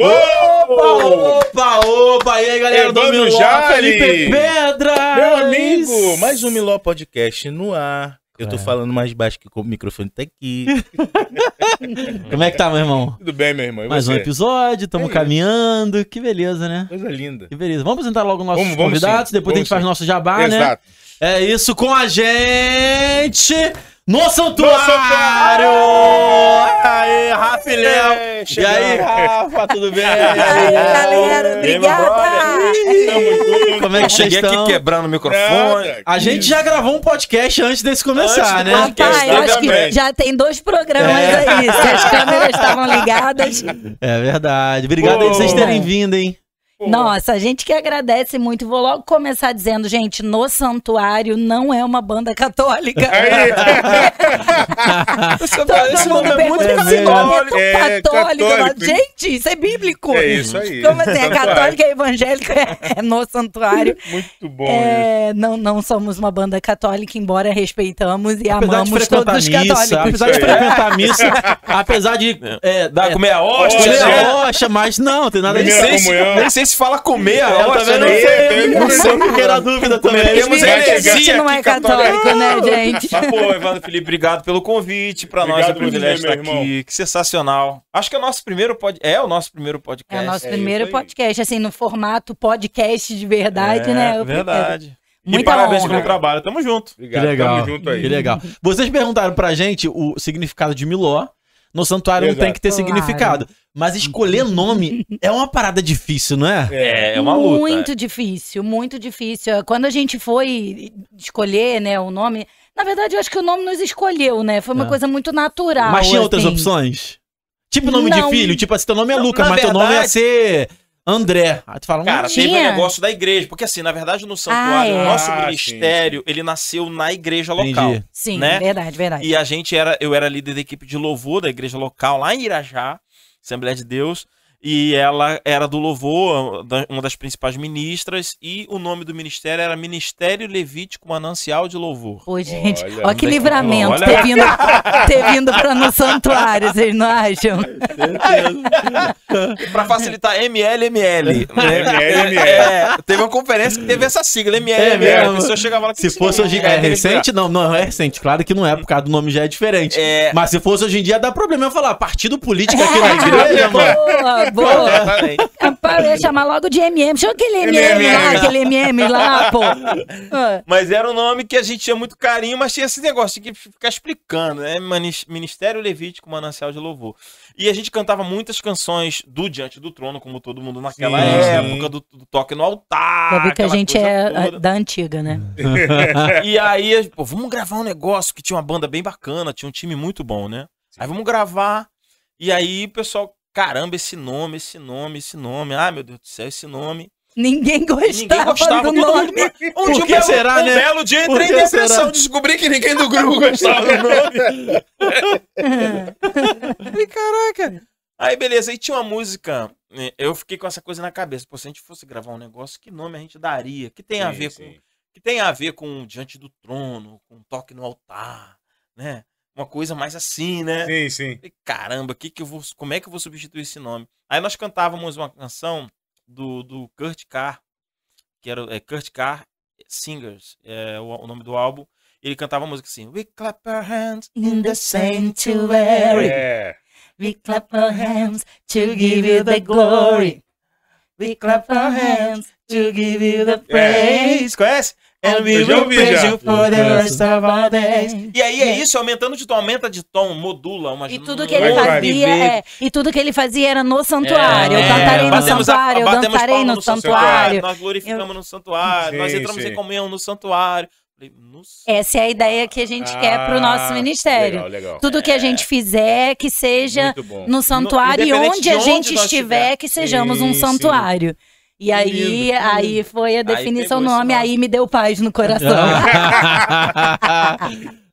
Opa, opa, opa! E aí, galera do Evandro Miló, Jali. Felipe Pedra! Meu amigo, mais um Miló Podcast no ar. Eu tô É. falando mais baixo que o microfone tá aqui. Como é que tá, meu irmão? Tudo bem, meu irmão? E Mais um episódio, É estamos caminhando. Que beleza, né? Coisa linda. Que beleza. Vamos apresentar logo nossos Vamos, vamos convidados, sim. depois a Vamos gente faz sim. nosso jabá, né? Exato. É isso com a gente no santuário! santuário! Aê, Rafa e Léo! É, E aí, Rafa, tudo bem? E aí, galera, aí, obrigada! Tamo Como é que vocês Cheguei estão? aqui quebrando o microfone. Nada. A gente já gravou um podcast antes desse começar, Antes né? Rapaz, acho que já tem dois programas É. aí. Se as câmeras estavam ligadas. É verdade. Obrigado aí Pô. vocês terem vindo, hein? Nossa, a gente que agradece muito. Vou logo começar dizendo, gente, No Santuário não é uma banda católica. Esse, Todo esse mundo nome é muito pergunta, esse nome é É, católico. Católico. Gente, isso é bíblico. é isso aí. Como assim? É católica, é evangélica, é no santuário. Muito bom isso. É, não, não somos uma banda católica, embora respeitamos e Apesar de amamos todos os missa, católicos. apesar de Isso frequentar missa, apesar de é, é, comer a hóstia, comer né? a rocha, mas não, tem nada disso. Comunhão. nem sei se fala comer a Eu também não sei, É, não sei porque era dúvida também. Cometemos Vai A gente não é católico. católico, né, gente? Mas, pô, Evandro Felipe, obrigado pelo convite. Pra nós é Obrigado um privilégio estar aqui. Que sensacional. Acho que é o nosso primeiro pod... É o nosso primeiro É podcast. o nosso É primeiro podcast, assim, no formato podcast de verdade, É, né? Eu. Verdade. E Muita parabéns honra. pelo trabalho. Tamo junto. Obrigado, Que legal. tamo junto aí. Que legal. Vocês perguntaram pra gente o significado de Miló. No santuário não Exato. tem que ter Claro. significado. Mas escolher nome é uma parada difícil, não é? É, é uma luta. Muito difícil, muito difícil. Quando a gente foi escolher, né, o nome, na verdade, eu acho que o nome nos escolheu, né? Foi uma É. coisa muito natural. Mas tinha outras assim. opções? Tipo nome Não. de filho, tipo assim, teu nome é Não, Lucas, na mas teu nome ia verdade- ser André. Aí tu fala, Cara, hum, teve o Tinha. negócio da igreja. Porque assim, na verdade, no santuário, é. o nosso Ah, ministério, ele nasceu na igreja local. Entendi. Sim, né? verdade, verdade. E a gente era, eu era líder da equipe de louvor da igreja local lá em Irajá, Assembleia de Deus, e ela era do louvor, uma das principais ministras, e o nome do ministério era Ministério Levítico Manancial de Louvor. Pô, gente, Olha, olha que livramento olha. ter vindo, ter vindo pra no santuário, vocês não acham? Pra facilitar ML, ML. ML. É, teve uma conferência que teve essa sigla, ML, É ML. mesmo? A pessoa chegava lá Se fosse hoje. É que recente? Não, não é recente. Claro que não é, por causa do nome já é diferente. É. Mas se fosse hoje em dia, dá problema eu falar partido político aqui na igreja, mano. Boa, eu ia chamar logo de MM. Chama aquele MM lá, aquele MM lá, pô. Ah, Mas era um nome que a gente tinha muito carinho, mas tinha esse negócio de ficar explicando, né? Ministério Levítico Manancial de Louvor. E a gente cantava muitas canções do Diante do Trono, como todo mundo naquela Sim, época, sim. do, do toque no altar. Já vi que a gente é toda. da antiga, né? E aí, pô, vamos gravar um negócio que tinha uma banda bem bacana, tinha um time muito bom, né? Aí vamos gravar. E aí, o pessoal, caramba, esse nome, esse nome, esse nome. Ai, meu Deus do céu, esse nome. Ninguém gostava, Ninguém gostava do todo nome. mundo. Um, Por dia, que belo- será, um né? belo dia entrei em depressão, será? descobri que ninguém do grupo gostava do nome. Falei, caraca. Aí, beleza, aí tinha uma música. né, Eu fiquei com essa coisa na cabeça. Pô, se a gente fosse gravar um negócio, que nome a gente daria? Que tem a Sim, ver sim. com. Que tem a ver com Diante do Trono, com Toque no Altar, né? Uma coisa mais assim, né? Sim, sim. Falei, Caramba, que que eu vou, como é que eu vou substituir esse nome? Aí nós cantávamos uma canção do, do Kurt Carr, que era é, Kurt Carr Singers, é o, o nome do álbum. Ele cantava a música assim: We clap our hands In the sanctuary, É. we clap our hands to give you the glory. We clap our hands to give you the praise. Conhece? And we Eu já will ouvi, praise já. you for the Conheço. rest of our days. E aí é isso, aumentando de tom, aumenta de tom, modula umas E tudo que ele fazia, é, e tudo que ele fazia era no santuário. eu É, cantarei no batemos a- santuário, eu batemos dançarei palma no santuário. Nós glorificamos no santuário, nós Sim, entramos sim. em comunhão no santuário. Essa é a ideia que a gente quer pro nosso Ah, ministério. Legal, legal. Tudo que a gente fizer que seja no santuário e independente onde de a onde gente nós estiver, estiver. que sejamos um Sim, santuário. E aí, lindo, aí foi a definição do nome, aí me deu paz no coração.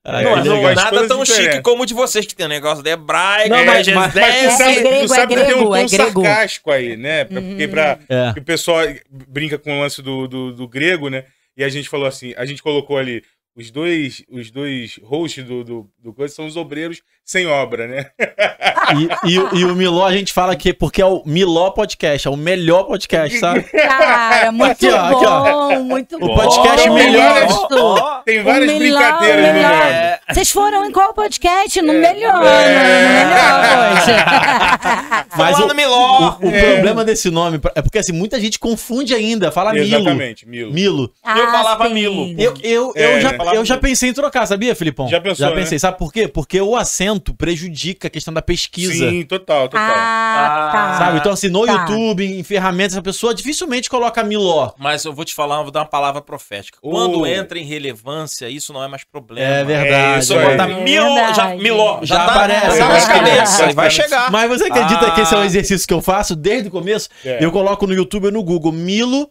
Não, que não, faz nada tão diferença. chique como o de vocês, que tem um negócio de hebraico, Não, é, mas- mas, mas- Mas tu É sabe, tu grego, sabe é que tem um grego, tom é grego. sarcástico aí, né? Pra- Porque pra, É. que o pessoal brinca com o lance do, do, do grego, né? E a gente falou assim, a gente colocou ali os dois, os dois hosts do, do, do coisa são os obreiros sem obra, né? E, e, o- e o Miló a gente fala que porque é o Miló Podcast, é o melhor podcast, sabe? Cara, muito Aqui, ó, aqui, ó. bom, muito O bom. podcast melhor. Gosto. Tem várias O melhor, brincadeiras o no melhor. nome. Vocês foram em qual podcast? No É. melhor, É. no melhor. Mas o, Miló. o, o problema desse nome é porque assim, muita gente confunde ainda, fala Milo. Exatamente, Milo. Milo. Eu falava sim. Milo. Eu, eu, É, eu, já, falava eu já pensei em trocar, sabia, Filipão? Já pensou, né? pensei. Sabe por quê? Porque o acento prejudica a questão da pesquisa. Sim, total, total. Ah, tá. Sabe? Então, assim, no Tá. YouTube, em ferramentas, a pessoa dificilmente coloca Miló. Mas eu vou te falar, eu vou dar uma palavra profética. Oh. Quando entra em relevância, isso não é mais problema. É verdade. isso aí. botar É Milo, já, verdade. Miló, já, Já tá, aparece. tá nas É cabeças, verdade. vai chegar. Mas você acredita Ah. que esse é um exercício que eu faço desde o começo? É. Eu coloco no YouTube ou no Google Milo,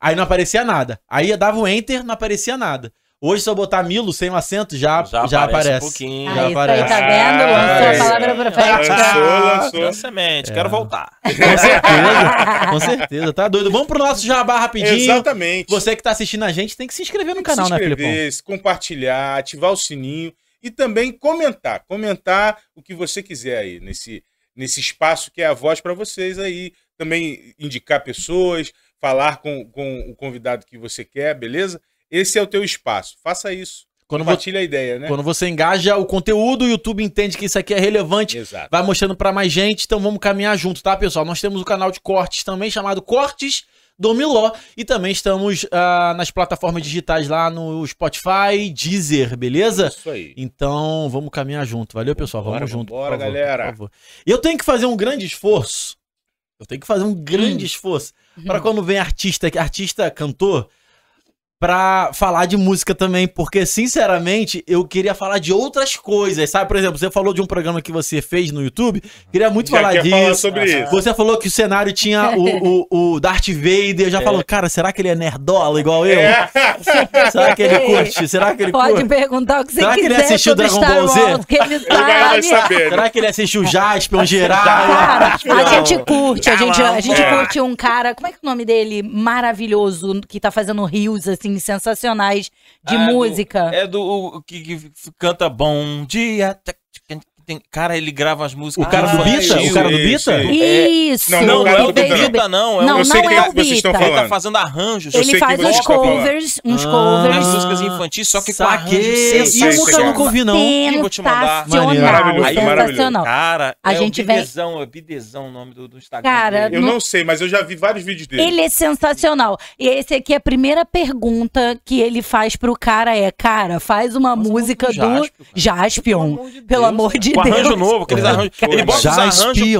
aí não aparecia nada. Aí eu dava o Enter, não aparecia nada. Hoje, se eu botar Milo sem um acento, já, já, aparece. um pouquinho. Ah, Já isso aparece. aí, tá vendo? Lançou Ah, a palavra Lançou, profética. lançou. Lança semente, quero voltar. Com certeza, com certeza, tá doido. Vamos pro nosso jabá rapidinho. Exatamente. Você que tá assistindo a gente tem que se inscrever no canal, se né, Filipão? inscrever, se compartilhar, ativar o sininho e também comentar. Comentar o que você quiser aí nesse, nesse espaço que é a voz para vocês aí. Também indicar pessoas, falar com, com o convidado que você quer, beleza? Esse é o teu espaço. Faça isso. Quando, Compartilha a ideia, né? quando você engaja o conteúdo, o YouTube entende que isso aqui é relevante, Exato. vai mostrando pra mais gente, então vamos caminhar junto, tá, pessoal? Nós temos o canal de cortes também, chamado Cortes do Miló, e também estamos ah, nas plataformas digitais lá no Spotify, Deezer, beleza? Isso aí. Então, vamos caminhar junto. Valeu, pessoal. Vambora, vamos junto. favor, galera. por favor. Eu tenho que fazer um grande esforço. Eu tenho que fazer um grande esforço para quando vem artista, artista cantor, pra falar de música também, porque sinceramente eu queria falar de outras coisas, sabe? Por exemplo, você falou de um programa que você fez no YouTube, queria muito Já falar quer disso. falar sobre isso. Você falou que o cenário tinha o, o, o Darth Vader. Eu já falo, cara, será que ele é nerdola igual eu? É. Será que ele curte? Será que ele Pode curte? perguntar o que você Será que ele quiser assistiu Dragon Star Ball Z? Wars, que ele Ele vai sabe. saber. Será que ele assistiu Jaspion, Geral? Cara, a gente curte, a gente, a gente É. curte um cara, como é que é o nome dele? Maravilhoso, que tá fazendo rios, assim, sensacionais de Ah, do- música. É do o que, que canta Bom Dia. Tem- Cara, ele grava as músicas. O cara do Ah, Bita? isso, O cara do Bita? isso. Não, Não, não é do o Bita, Bita. Bita, não. É Não, eu sei não quem é que o vocês estão Bita. Ele tá fazendo arranjos. Ele faz que uns tá covers, uns Ah. covers. Nas músicas infantis, só que com arranjos Saquei. E eu nunca ouvi, não. Eu vou te mandar. Maneiro. Sensacional, sensacional. Cara, A é gente o vem- Bidezão, é Bidezão o nome do, do Instagram. Cara. Eu Não- sei, mas eu já vi vários vídeos dele. Ele é sensacional. E esse aqui, a primeira pergunta que ele faz pro cara é: Cara, faz uma música do do. Jaspion. Pelo amor de Com Deus. arranjo novo, aqueles arranjos. Ele bota os arranjos, de-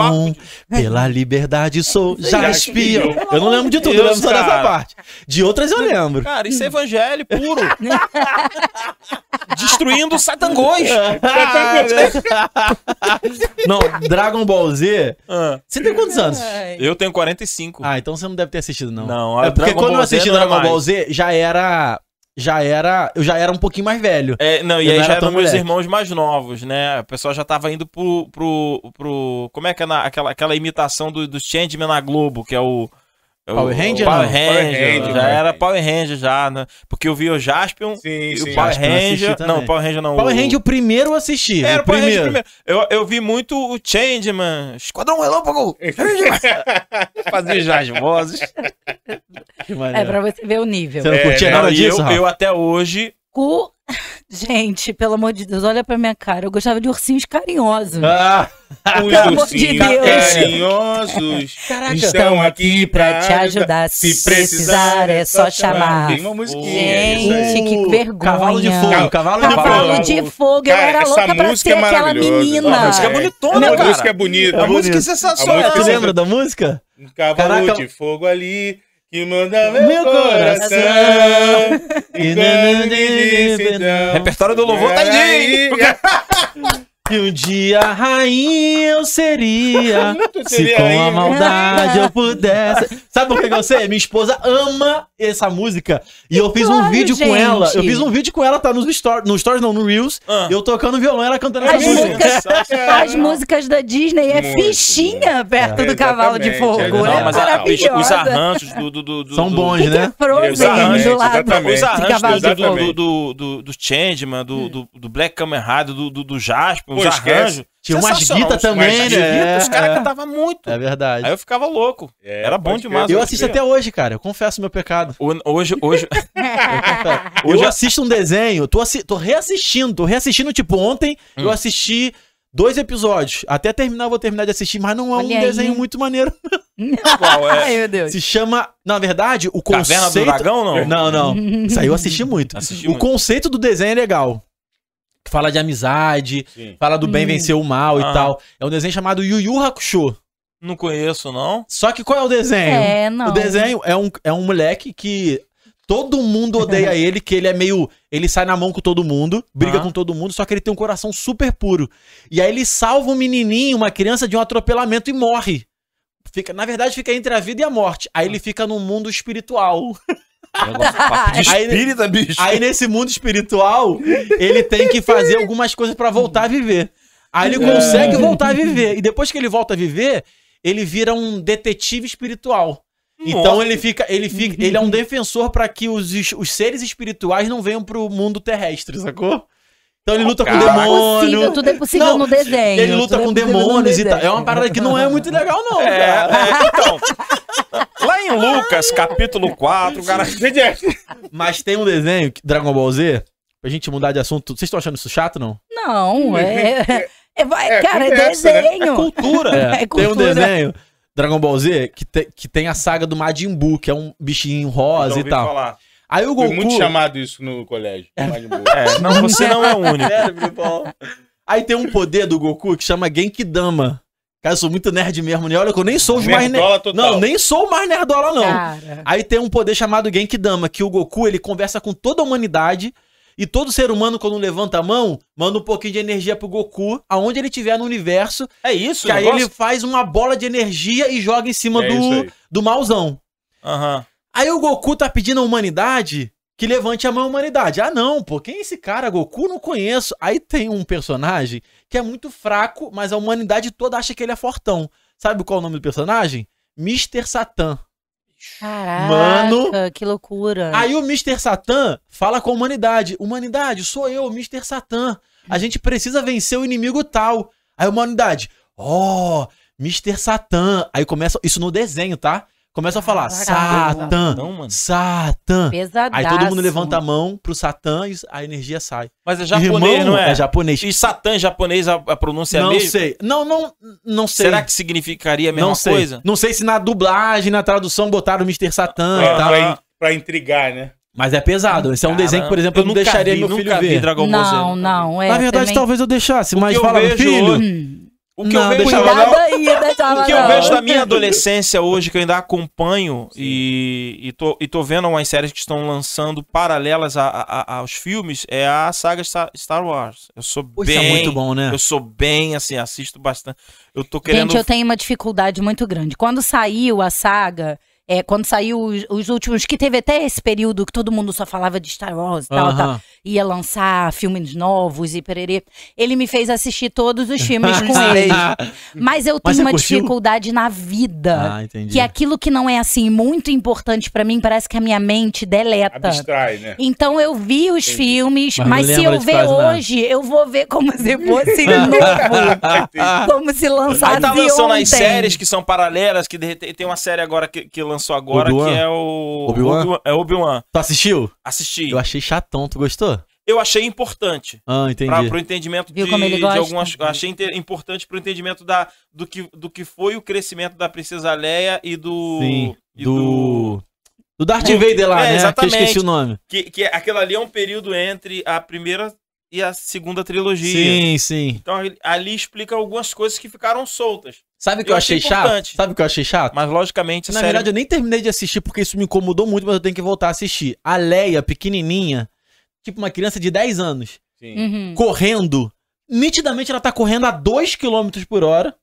pela liberdade sou Jaspion. Jaspion. Eu não lembro de tudo, eu Deus, lembro só dessa parte. De outras eu lembro. Cara, isso é evangelho puro. Destruindo satangões. Não, Dragon Ball Z. Ah, Você tem quantos anos? eu tenho 45. Ah, então você não deve ter assistido, não. Não, é porque Dragon quando eu Ball Z assisti é Dragon Ball. Z, já era. Já era. Eu já era um pouquinho mais velho. É, não, e Eu aí não já eram meus irmãos mais novos, né? O pessoal já tava indo pro. pro, pro como é que é na, aquela, aquela imitação do, do Changeman na Globo, que é o. é Power Ranger, Power não? Ranger, Power Ranger, já Power era. Power Ranger já, né? Porque eu vi o Jaspion Sim, e sim. o Power Jaspion Ranger. Não, Power Ranger não. Power o- Ranger, o primeiro eu assisti. Era o Power Ranger primeiro. primeiro. Eu, eu vi muito o Changeman, Esquadrão Relâmpago. Fazia já as vozes. Que É pra você ver o nível. Você não É, curtia né? nada e disso, eu, eu até hoje. Cu... Gente, pelo amor de Deus, olha pra minha cara. Eu gostava de ursinhos carinhosos. Ah, Os Pelo amor de ursinhos Deus. carinhosos Caraca. estão aqui pra te ajudar. Se precisar, é só chamar. Tem uma musiquinha. é. Gente, que vergonha. Cavalo de fogo, cavalo de Cavalo fogo. de fogo, eu era essa louca pra música ser é aquela menina. A música é bonitona, A cara. música é bonita. É A música é sensacional. A Tu música lembra da música? Um cavalo Caraca. de fogo ali que manda meu, Meu coração. coração. Repertório do louvor tá peraí, Que um dia rainha eu seria. Se seria com a maldade eu pudesse. Sabe por que eu sei? Minha esposa ama essa música. E eu fiz um vídeo com ela. Eu fiz um vídeo com ela, tá nos stories. No stories não, no Reels. Ah. Eu tocando violão, ela cantando essa música. músicas, as músicas da Disney é Muito, fichinha perto É, do cavalo de fogo. é É, Não, mas a- os, arranjos do. do, do, do São bons, né? Frozen Exatamente, do lado exatamente. Os arranjos cavalo do, de exatamente. fogo. do, do, do, do Changeman, do, do, do Black Kamen Rider, do, do, do Jasper, Pô, arranjos. Tinha umas guitas também, umas né? Guita, os caras É, cantavam muito. é verdade. Aí eu ficava louco. É, Era bom demais. Eu assisto até hoje, cara. Eu confesso meu pecado. O- Hoje, hoje, Hoje eu assisto um desenho, tô, assi- tô reassistindo, tô reassistindo, tipo, ontem Hum. eu assisti dois episódios. Até terminar, eu vou terminar de assistir, mas não é um Olha aí. desenho muito maneiro. qual é? Ai, meu Deus. Se chama, na verdade, o Caverna do conceito... Dragão, não? Não, não. Isso aí eu assisti muito. Assisti o muito. conceito do desenho é legal. Fala de amizade, Sim. fala do bem Hum. vencer o mal e Ah. tal. É um desenho chamado Yu Yu Hakusho. Não conheço, não. Só que qual é o desenho? É, não. O desenho é um, é um moleque que todo mundo odeia ele, que ele é meio. Ele sai na mão com todo mundo, briga Ah. com todo mundo, só que ele tem um coração super puro. E aí ele salva um menininho, uma criança, de um atropelamento e morre. Fica, na verdade, fica entre a vida e a morte. Aí ele fica num mundo espiritual. Aí- espírita, bicho. Aí nesse mundo espiritual, ele tem que fazer algumas coisas pra voltar a viver. Aí ele consegue voltar a viver. E depois que ele volta a viver, ele vira um detetive espiritual. Então Nossa. ele fica, ele fica, ele é um defensor pra que os, os seres espirituais não venham pro mundo terrestre, sacou? Então ele luta com Caraca. Tudo é tudo é possível Não, no desenho. Ele luta tudo é com no demônios e tal. É uma parada que não é muito legal, não. É, cara. é, então. Lá em Lucas, capítulo 4, o cara. Mas tem um desenho, que- Dragon Ball Z, pra gente mudar de assunto. Vocês estão achando isso chato, não? Não, é. é, É, cara, é né? desenho. Cultura. É Tem cultura. um desenho, Dragon Ball Z, que, te- que tem a saga do Majin Buu, que é um bichinho rosa e ouvi tal. falar. Aí o Foi Goku... muito chamado isso no colégio. Buu. É, não, você não é o único. Aí tem um poder do Goku que chama Genkidama. Cara, eu sou muito nerd mesmo, né? Olha que eu nem sou os mais total. Não, nem sou o mais nerdola, não. Cara. Aí tem um poder chamado Genkidama, que o Goku, ele conversa com toda a humanidade e todo ser humano, quando levanta a mão, manda um pouquinho de energia pro Goku, aonde ele estiver no universo, É isso, que o aí negócio? ele faz uma bola de energia e joga em cima É do, do mauzão. Aham. Aí o Goku tá pedindo à humanidade que levante a mão à humanidade. Ah, não, pô, quem é esse cara? Goku não conheço. Aí tem um personagem que é muito fraco, mas a humanidade toda acha que ele é fortão. Sabe qual é o nome do personagem? Mr. Satan. Caraca, Mano. que loucura. Aí o Mr. Satan fala com a humanidade: Humanidade, sou eu, Mr. Satan. A gente precisa vencer o inimigo tal. Aí a humanidade: Oh, Mr. Satan. Aí começa. Isso no desenho, tá? Começa a falar. Satan. Pesadaço. Aí todo mundo levanta a mão pro Satã e a energia sai. Mas é japonês, Irmão, não é? É japonês. E Satã em japonês, a, a pronúncia é a não mesma? sei. Não, não, não sei. Será que significaria a mesma não sei. coisa? Não sei se na dublagem, na tradução botaram Mr. Satã É, e tal. pra, in- pra intrigar, né? Mas é pesado. Esse é um desenho que, por exemplo, eu, não deixaria vi, meu filho nunca vi ver. Dragon Ball Z. Não, não, é. na verdade, também... talvez eu deixasse, O mas eu fala, vejo filho. hoje- Hum. O que Não, eu vejo, aí, o que eu vejo da minha adolescência hoje, que eu ainda acompanho e, e, tô, e tô vendo umas séries que estão lançando paralelas a- a- a- aos filmes, é a saga Star, Wars. Eu sou Pô, isso bem... é muito bom, né? Eu sou bem, assim, assisto bastante. Eu tô querendo... Gente, eu tenho uma dificuldade muito grande. Quando saiu a saga, é, quando saiu os, os últimos, que teve até esse período que todo mundo só falava de Star Wars e tal, Aham. tal, ia lançar filmes novos e pererê. Ele me fez assistir todos os filmes com ele. Mas eu Mas tenho uma curtiu? dificuldade na vida. Ah, entendi. que aquilo que não é assim muito importante pra mim, parece que a minha mente deleta. Abstrai, né? Então eu vi os filmes, Mas mas, se eu ver quase nada. hoje, eu vou ver como se fosse novo. como se lançasse Aí tá lançando ontem. as séries que são paralelas, que de repente- tem uma série agora que, que lançou agora, Obi-Wan? que é o... Obi-Wan? Obi-Wan- é Obi-Wan. Tu assistiu? Assisti. Eu achei chatão, tu gostou? Eu achei importante. Ah, entendi. Pra, pro entendimento Viu de, como ele de algumas. Eu achei importante pro entendimento da, do, que, do que foi o crescimento da Princesa Leia e do. Sim, e do... Do Darth Vader lá, É, né? exatamente. Que eu esqueci o nome. Que, que aquilo ali é um período entre a primeira e a segunda trilogia. Sim, sim. Então ali- explica algumas coisas que ficaram soltas. Sabe o que Eu eu, achei achei chato? Sabe o que eu achei chato? Mas logicamente a Na série- verdade, eu nem terminei de assistir porque isso me incomodou muito, mas eu tenho que voltar a assistir. A Leia, pequenininha, tipo uma criança de 10 anos, Sim. Uhum. correndo. Nitidamente ela tá correndo a 2 km por hora.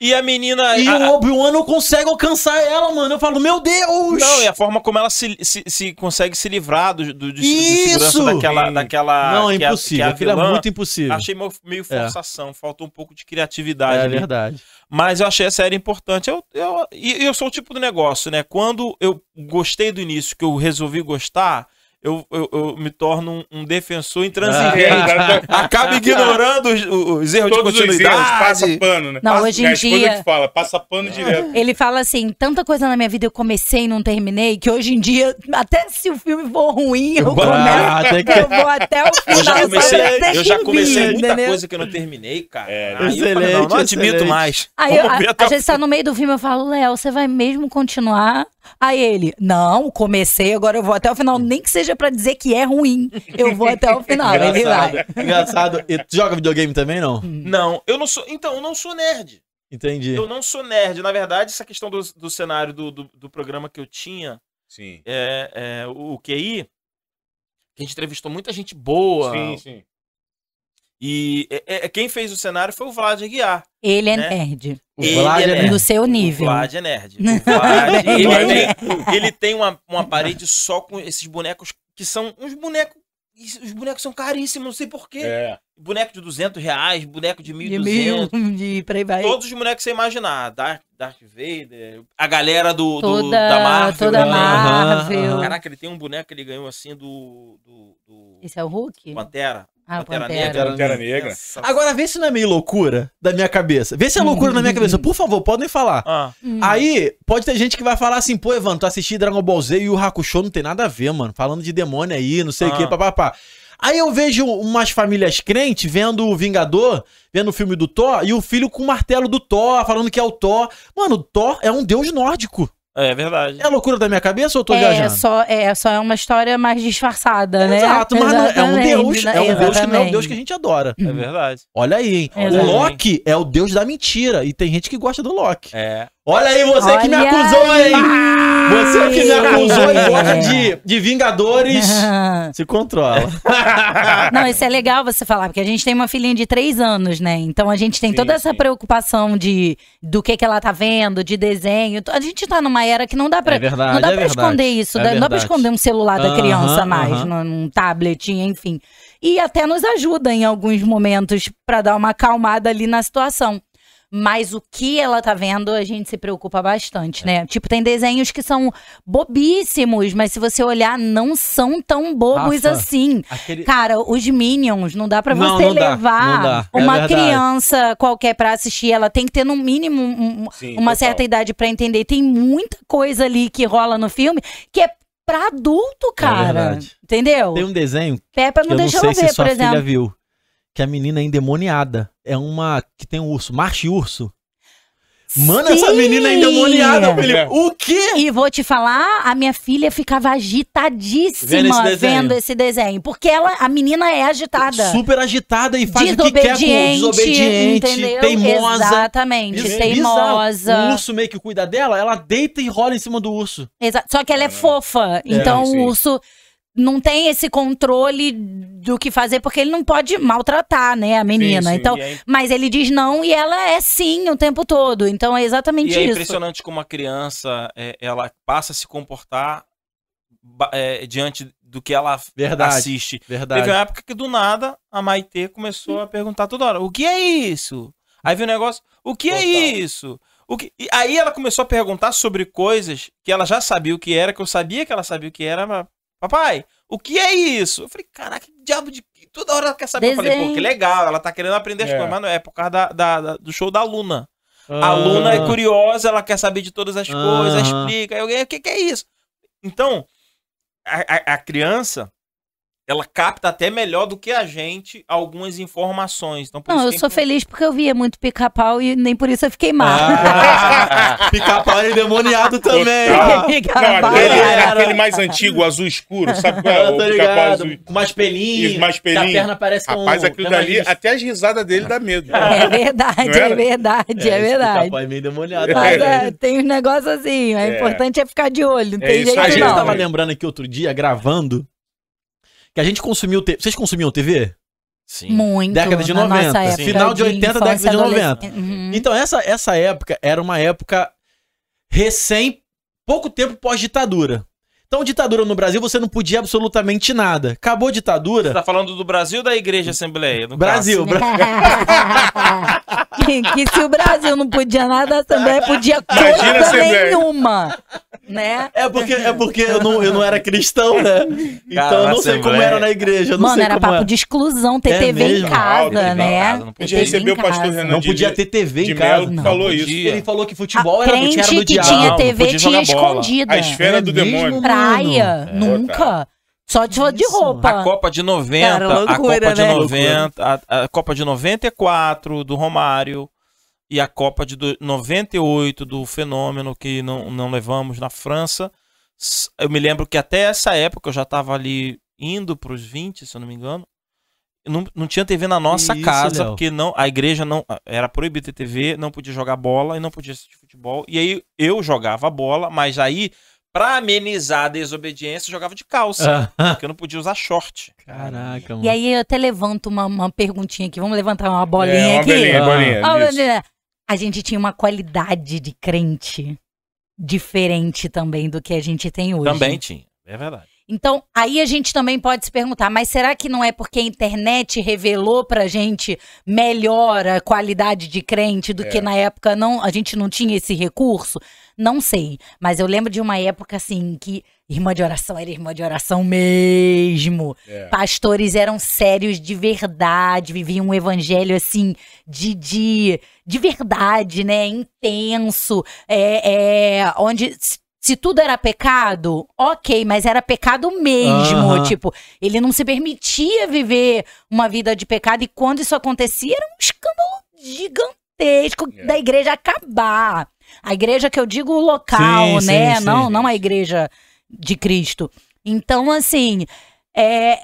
E a menina. E a- o Obi-Wan não consegue alcançar ela, mano. Eu falo, meu Deus! Não, e a forma como ela se, se, se consegue se livrar do, do, de, de Isso! segurança daquela. Daquela Não, é que a- impossível. que a Aquilo é muito impossível. Achei meio, É. forçação, faltou um pouco de criatividade. É ali. verdade. Mas eu achei a série importante. Eu, eu, e eu sou o tipo do negócio, né? Quando eu gostei do início, que eu resolvi gostar, eu, eu, eu me torno um, um defensor intransigente. tá- Acaba ignorando os, os erros Todos de os erros, continuidade. passa pano, né? Não, Passa- hoje em é a dia- que fala, passa pano direto. Ele fala assim, tanta coisa na minha vida eu comecei e não terminei, que hoje em dia, até se o filme for ruim, eu Ah, tem que- começo, eu vou até o final. Eu já comecei, eu já comecei muita entendeu? coisa que eu não terminei, cara. É, Aí eu falei, excelente, não, não admito excelente. mais. Aí eu, a, a o gente tá no meio do filme, eu falo, Léo, você vai mesmo continuar? Aí ele, não, comecei, agora eu vou até o final, nem que seja pra dizer que é ruim. Eu vou até o final. ele vai. Engraçado. Engraçado. E tu joga videogame também, não? Não, eu não sou. Então, eu não sou nerd. Entendi. Eu não sou nerd. Na verdade, essa questão do, do cenário do, do, do programa que eu tinha, Sim. é, é, o, o QI, que a gente entrevistou muita gente boa. Sim, sim. E é, é, quem fez o cenário foi o Vlad Aguiar. Ele é Né? nerd. O Ele Vlad é é nerd. nerd. Do seu O nível. Vlad é nerd. O Vlad, ele, Ele é. tem, ele tem uma, uma parede só com esses bonecos que são uns bonecos. Os bonecos são caríssimos, não sei porquê. É. Boneco de 200 reais, boneco de De 1.200. mil, de por aí vai. Todos os bonecos que você imaginar. Darth, Darth Vader, a galera do, do- Toda, da Marvel. toda né? Marvel. Caraca, ele tem um boneco que ele ganhou assim do. do, do Esse é o Hulk? Pantera. Ah, o Pantera Pantera. Negra. Pantera Negra. Agora, vê se não é meio loucura da minha cabeça. Vê se é loucura da minha cabeça. Por favor, podem falar. Ah, Hum. Aí, pode ter gente que vai falar assim, pô, Evan, tu assisti Dragon Ball Z e o Hakusho não tem nada a ver, mano. Falando de demônio aí, não sei o Ah. que, papapá. Aí eu vejo umas famílias crentes vendo o Vingador, vendo o filme do Thor, e o filho com o martelo do Thor, falando que é o Thor. Mano, o Thor é um deus nórdico. É verdade. É loucura da minha cabeça ou eu tô é, viajando? só, é, só é uma história mais disfarçada, né? Exato, mas não- é um deus. É um deus que não é o Exatamente. deus que a gente adora. É verdade. Olha aí, hein? O. Loki é o deus da mentira. E tem gente que gosta do Loki. É. Olha aí, você que me Olha acusou, aí. hein? Você que me acusou e É. gosta de, de Vingadores. Se controla. Não, isso é legal você falar, porque a gente tem uma filhinha de três anos, né? Então a gente tem Sim, toda essa sim. preocupação de do que, que ela tá vendo, de desenho. A gente tá numa era que não dá pra, É verdade, não dá é pra verdade. esconder isso, É dá- não dá pra esconder um celular da criança mais, aham. num, num tablet, enfim. E até nos ajuda em alguns momentos pra dar uma acalmada ali na situação. Mas o que ela tá vendo, a gente se preocupa bastante, né? Tipo, tem desenhos que são bobíssimos, mas se você olhar, não são tão bobos Rafa, assim. Aquele... Cara, os Minions, não dá pra Não, você não dá, levar não dá, é uma verdade. criança qualquer pra assistir. Ela tem que ter no mínimo um- Sim, uma total. certa idade pra entender. Tem muita coisa ali que rola no filme que é pra adulto, cara. verdade. Entendeu? Tem um desenho Peppa não eu não sei ela se ver, sua por filha exemplo. viu. Que a menina é endemoniada. É uma que tem um urso. Marche urso. Mano, essa menina é endemoniada, Felipe. É. O quê? E vou te falar, a minha filha ficava Vendo agitadíssima esse desenho. vendo esse desenho. Porque ela, a menina é agitada. Super agitada e faz o que quer com desobediente, entendeu? teimosa. Exatamente, Isso é teimosa. O urso meio que cuida dela, ela deita e rola em cima do urso. Exa- Só que ela é fofa. então sim. o urso não tem esse controle do que fazer, porque ele não pode maltratar, né, a menina. sim. Então, E é, mas ele diz não e ela é sim o tempo todo. Então é exatamente e é isso. impressionante como a criança é, ela passa a se comportar é, diante do que ela Verdade. assiste. Verdade. Teve uma época que do nada a Maitê começou a perguntar toda hora: o que é isso? Aí veio o negócio: o que é Total. isso? O que... E aí ela começou a perguntar sobre coisas que ela já sabia o que era, que eu sabia que ela sabia o que era, mas, papai, o que é isso? Eu falei, caraca, que diabo de. Toda hora ela quer saber. Eu falei, pô, Desenho. que legal, ela tá querendo aprender as É. coisas, mas não é por causa da, da- da- do show da Luna. A Ah. Luna é curiosa, ela quer saber de todas as coisas, Aham. explica. Alguém, o que, que é isso? Então, a, a- a criança, ela capta até melhor do que a gente algumas informações. Então, por Não, isso eu sou é feliz porque eu via muito pica-pau e nem por isso eu fiquei má. Ah, Pica-pau é endemoniado também. Não, aquele, era- aquele mais antigo, azul escuro, sabe qual é? Eu O tô pica-pau ligado. azul. Com mais pelinhos. Isso, mais que A pelinho. perna parece com... Rapaz, aquilo dali, até as risadas dele dá medo. É verdade, Não é verdade, é, esse verdade. Pica-pau é meio endemoniado. Mas É. é, tem uns negócios assim, o É. importante é ficar de olho, não É tem jeito A aí, gente não. tava lembrando aqui outro dia, gravando, que a gente consumiu... Te... Vocês consumiam TV? Sim. Muito. Década de na 90, nossa época final de 80, década infância, de 90. adolescência. Uhum. Então, essa, essa época era uma época recém, pouco tempo pós-ditadura. Então, ditadura no Brasil, você não podia absolutamente nada. Acabou a Você ditadura, tá falando do Brasil ou da Igreja Assembleia? No Brasil. Bra- que, que se o Brasil não podia nada, a Assembleia podia coisa nenhuma. Né? É porque, é porque eu, não, eu não era cristão, né? Então Cara, eu não sei como era na igreja. Eu não Mano, sei era como papo era. de exclusão, ter É TV em mesmo? casa, Ah, em né? casa, não A podia o pastor. Renan Não de- podia ter TV de em casa. Melo que Não falou isso. Ele falou que futebol era, do que diabo. tinha Não, TV tinha bola. escondida. A esfera É do mesmo, demônio. Praia, É, nunca. Só de, de roupa. A Copa de 90, Cara, a loucura, Copa de né? 90, a, a Copa de 94 do Romário e a Copa de do- 98 do Fenômeno que não, não levamos na França. Eu me lembro que até essa época eu já estava ali indo para os 20, se eu não me engano. Não, não tinha TV na nossa Isso, casa, Léo. porque não, a igreja não era proibido ter TV, não podia jogar bola e não podia assistir futebol. E aí eu jogava bola, mas aí para amenizar a desobediência eu jogava de calça, Ah, porque eu não podia usar short. Caraca, mano. E aí eu até levanto uma, uma perguntinha aqui. Vamos levantar uma bolinha É, uma aqui? bolinha, Ah. bolinha. A gente tinha uma qualidade de crente diferente também do que a gente tem hoje. Também tinha, é verdade. Então, aí a gente também pode se perguntar, mas será que não é porque a internet revelou pra gente melhor a qualidade de crente do É. que na época não, a gente não tinha esse recurso? Não sei, mas eu lembro de uma época assim que irmã de oração era irmã de oração mesmo. É. Pastores eram sérios de verdade, viviam um evangelho assim de, de, de verdade, né? Intenso, é, é, onde se- tudo era pecado, ok, mas era pecado mesmo. Aham. Tipo, ele não se permitia viver uma vida de pecado e quando isso acontecia era um escândalo gigantesco É. da igreja acabar. A igreja que eu digo local, Sim, né? sim, sim. Não, não a igreja de Cristo. Então, assim, é,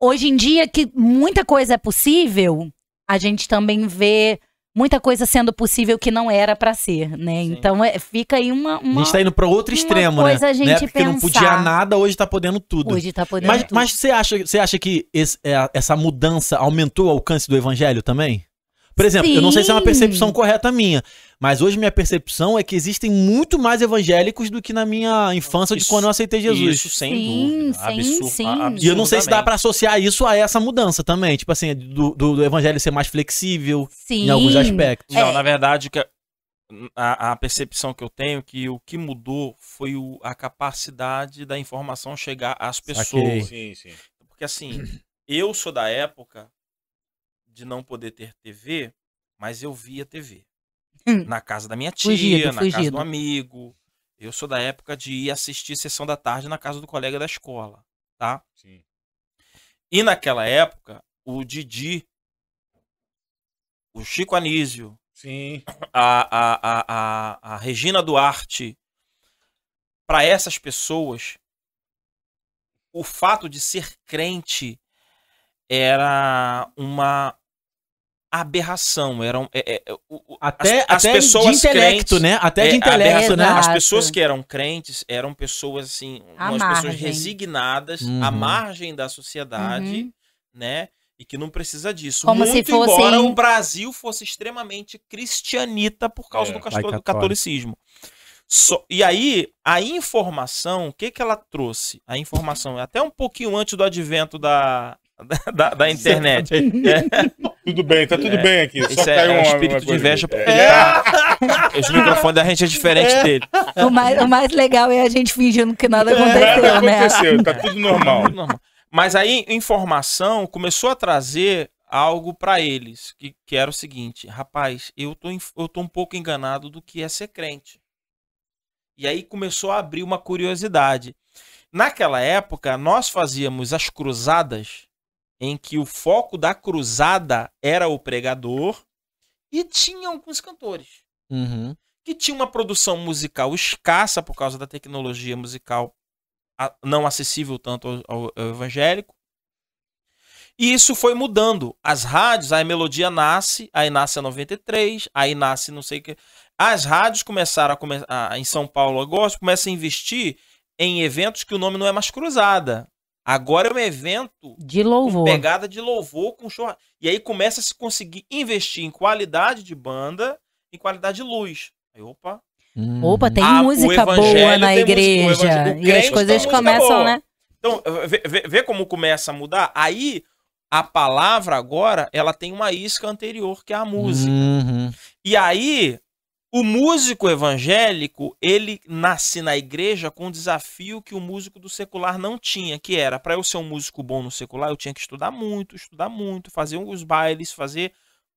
hoje em dia que muita coisa é possível, a gente também vê muita coisa sendo possível que não era pra ser, né? Sim. Então é, fica aí uma, A uma gente tá indo pra outro extremo, coisa né? a gente Na época que não podia pensar. nada, hoje tá podendo tudo. hoje tá podendo Mas, tudo. mas você acha, você acha que esse- é, essa mudança aumentou o alcance do evangelho também? Por exemplo, eu não sei se é uma Sim. percepção correta minha, mas hoje minha percepção é que existem muito mais evangélicos do que na minha infância de Isso- quando eu aceitei Jesus. Isso sem Sim, dúvida. sim, Absur- sim. a- E eu não sei se dá pra associar isso a essa mudança também, tipo assim, do, do- do evangelho ser mais flexível Sim. em alguns aspectos. Não, É. na verdade, que a, a percepção que eu tenho é que o que mudou foi o- a capacidade da informação chegar às pessoas. Sim, sim. Porque assim, eu sou da época de não poder ter TV, mas eu via TV. Hum. Na casa da minha tia, Fugido, na casa fugido. do amigo. Eu sou da época de ir assistir sessão da tarde na casa do colega da escola, tá? sim. E naquela época, o Didi, o Chico Anísio, Sim. a, a, a, a, a Regina Duarte, para essas pessoas, o fato de ser crente era uma aberração. Era um, é- é- o- Até, as, as até pessoas de intelecto, crentes, né? Até de é, intelecto, né? As pessoas que eram crentes eram pessoas assim, À umas pessoas margem. resignadas Uhum. à margem da sociedade, Uhum. né? E que não precisa disso. Como Muito se fosse- embora o Brasil fosse extremamente cristianita por causa É, do, pai casto- do catolicismo. Só- e aí, a informação, o que, que ela trouxe? A informação, até um pouquinho antes do advento da, da, da internet. Tudo bem, tá tudo É. bem aqui. Só Esse é, caiu é um espírito de inveja. porque É. Os microfones da gente é diferente dele. O mais, o mais legal é a gente fingindo que nada Nada aconteceu, né? aconteceu, tá tudo normal. Normal. Mas aí, informação começou a trazer algo pra eles, que, que era o seguinte: rapaz, eu tô, eu tô um pouco enganado do que é ser crente. E aí começou a abrir uma curiosidade. Naquela época, nós fazíamos as cruzadas, em que o foco da cruzada era o pregador e tinha alguns cantores Uhum. que tinha uma produção musical escassa por causa da tecnologia musical não acessível tanto ao, ao- evangélico. E isso foi mudando. As rádios, aí a melodia nasce, aí nasce a 93, aí nasce não sei o que. As rádios começaram a, come a em São Paulo agora, começam a investir em eventos que o nome não é mais cruzada. Agora é um evento De com louvor. pegada de louvor com show. E aí começa a se conseguir investir em qualidade de banda e qualidade de luz. Aí, opa, Uhum. Opa, tem Ah, o música boa na música- igreja. o E as coisas música começam, boa. né? Então, vê, vê- vê como começa a mudar? Aí, a palavra agora, ela tem uma isca anterior, que é a música. Uhum. E aí, O músico evangélico, ele nasce na igreja com um desafio que o músico do secular não tinha, que era, para eu ser um músico bom no secular, eu tinha que estudar muito, estudar muito, fazer os bailes, fazer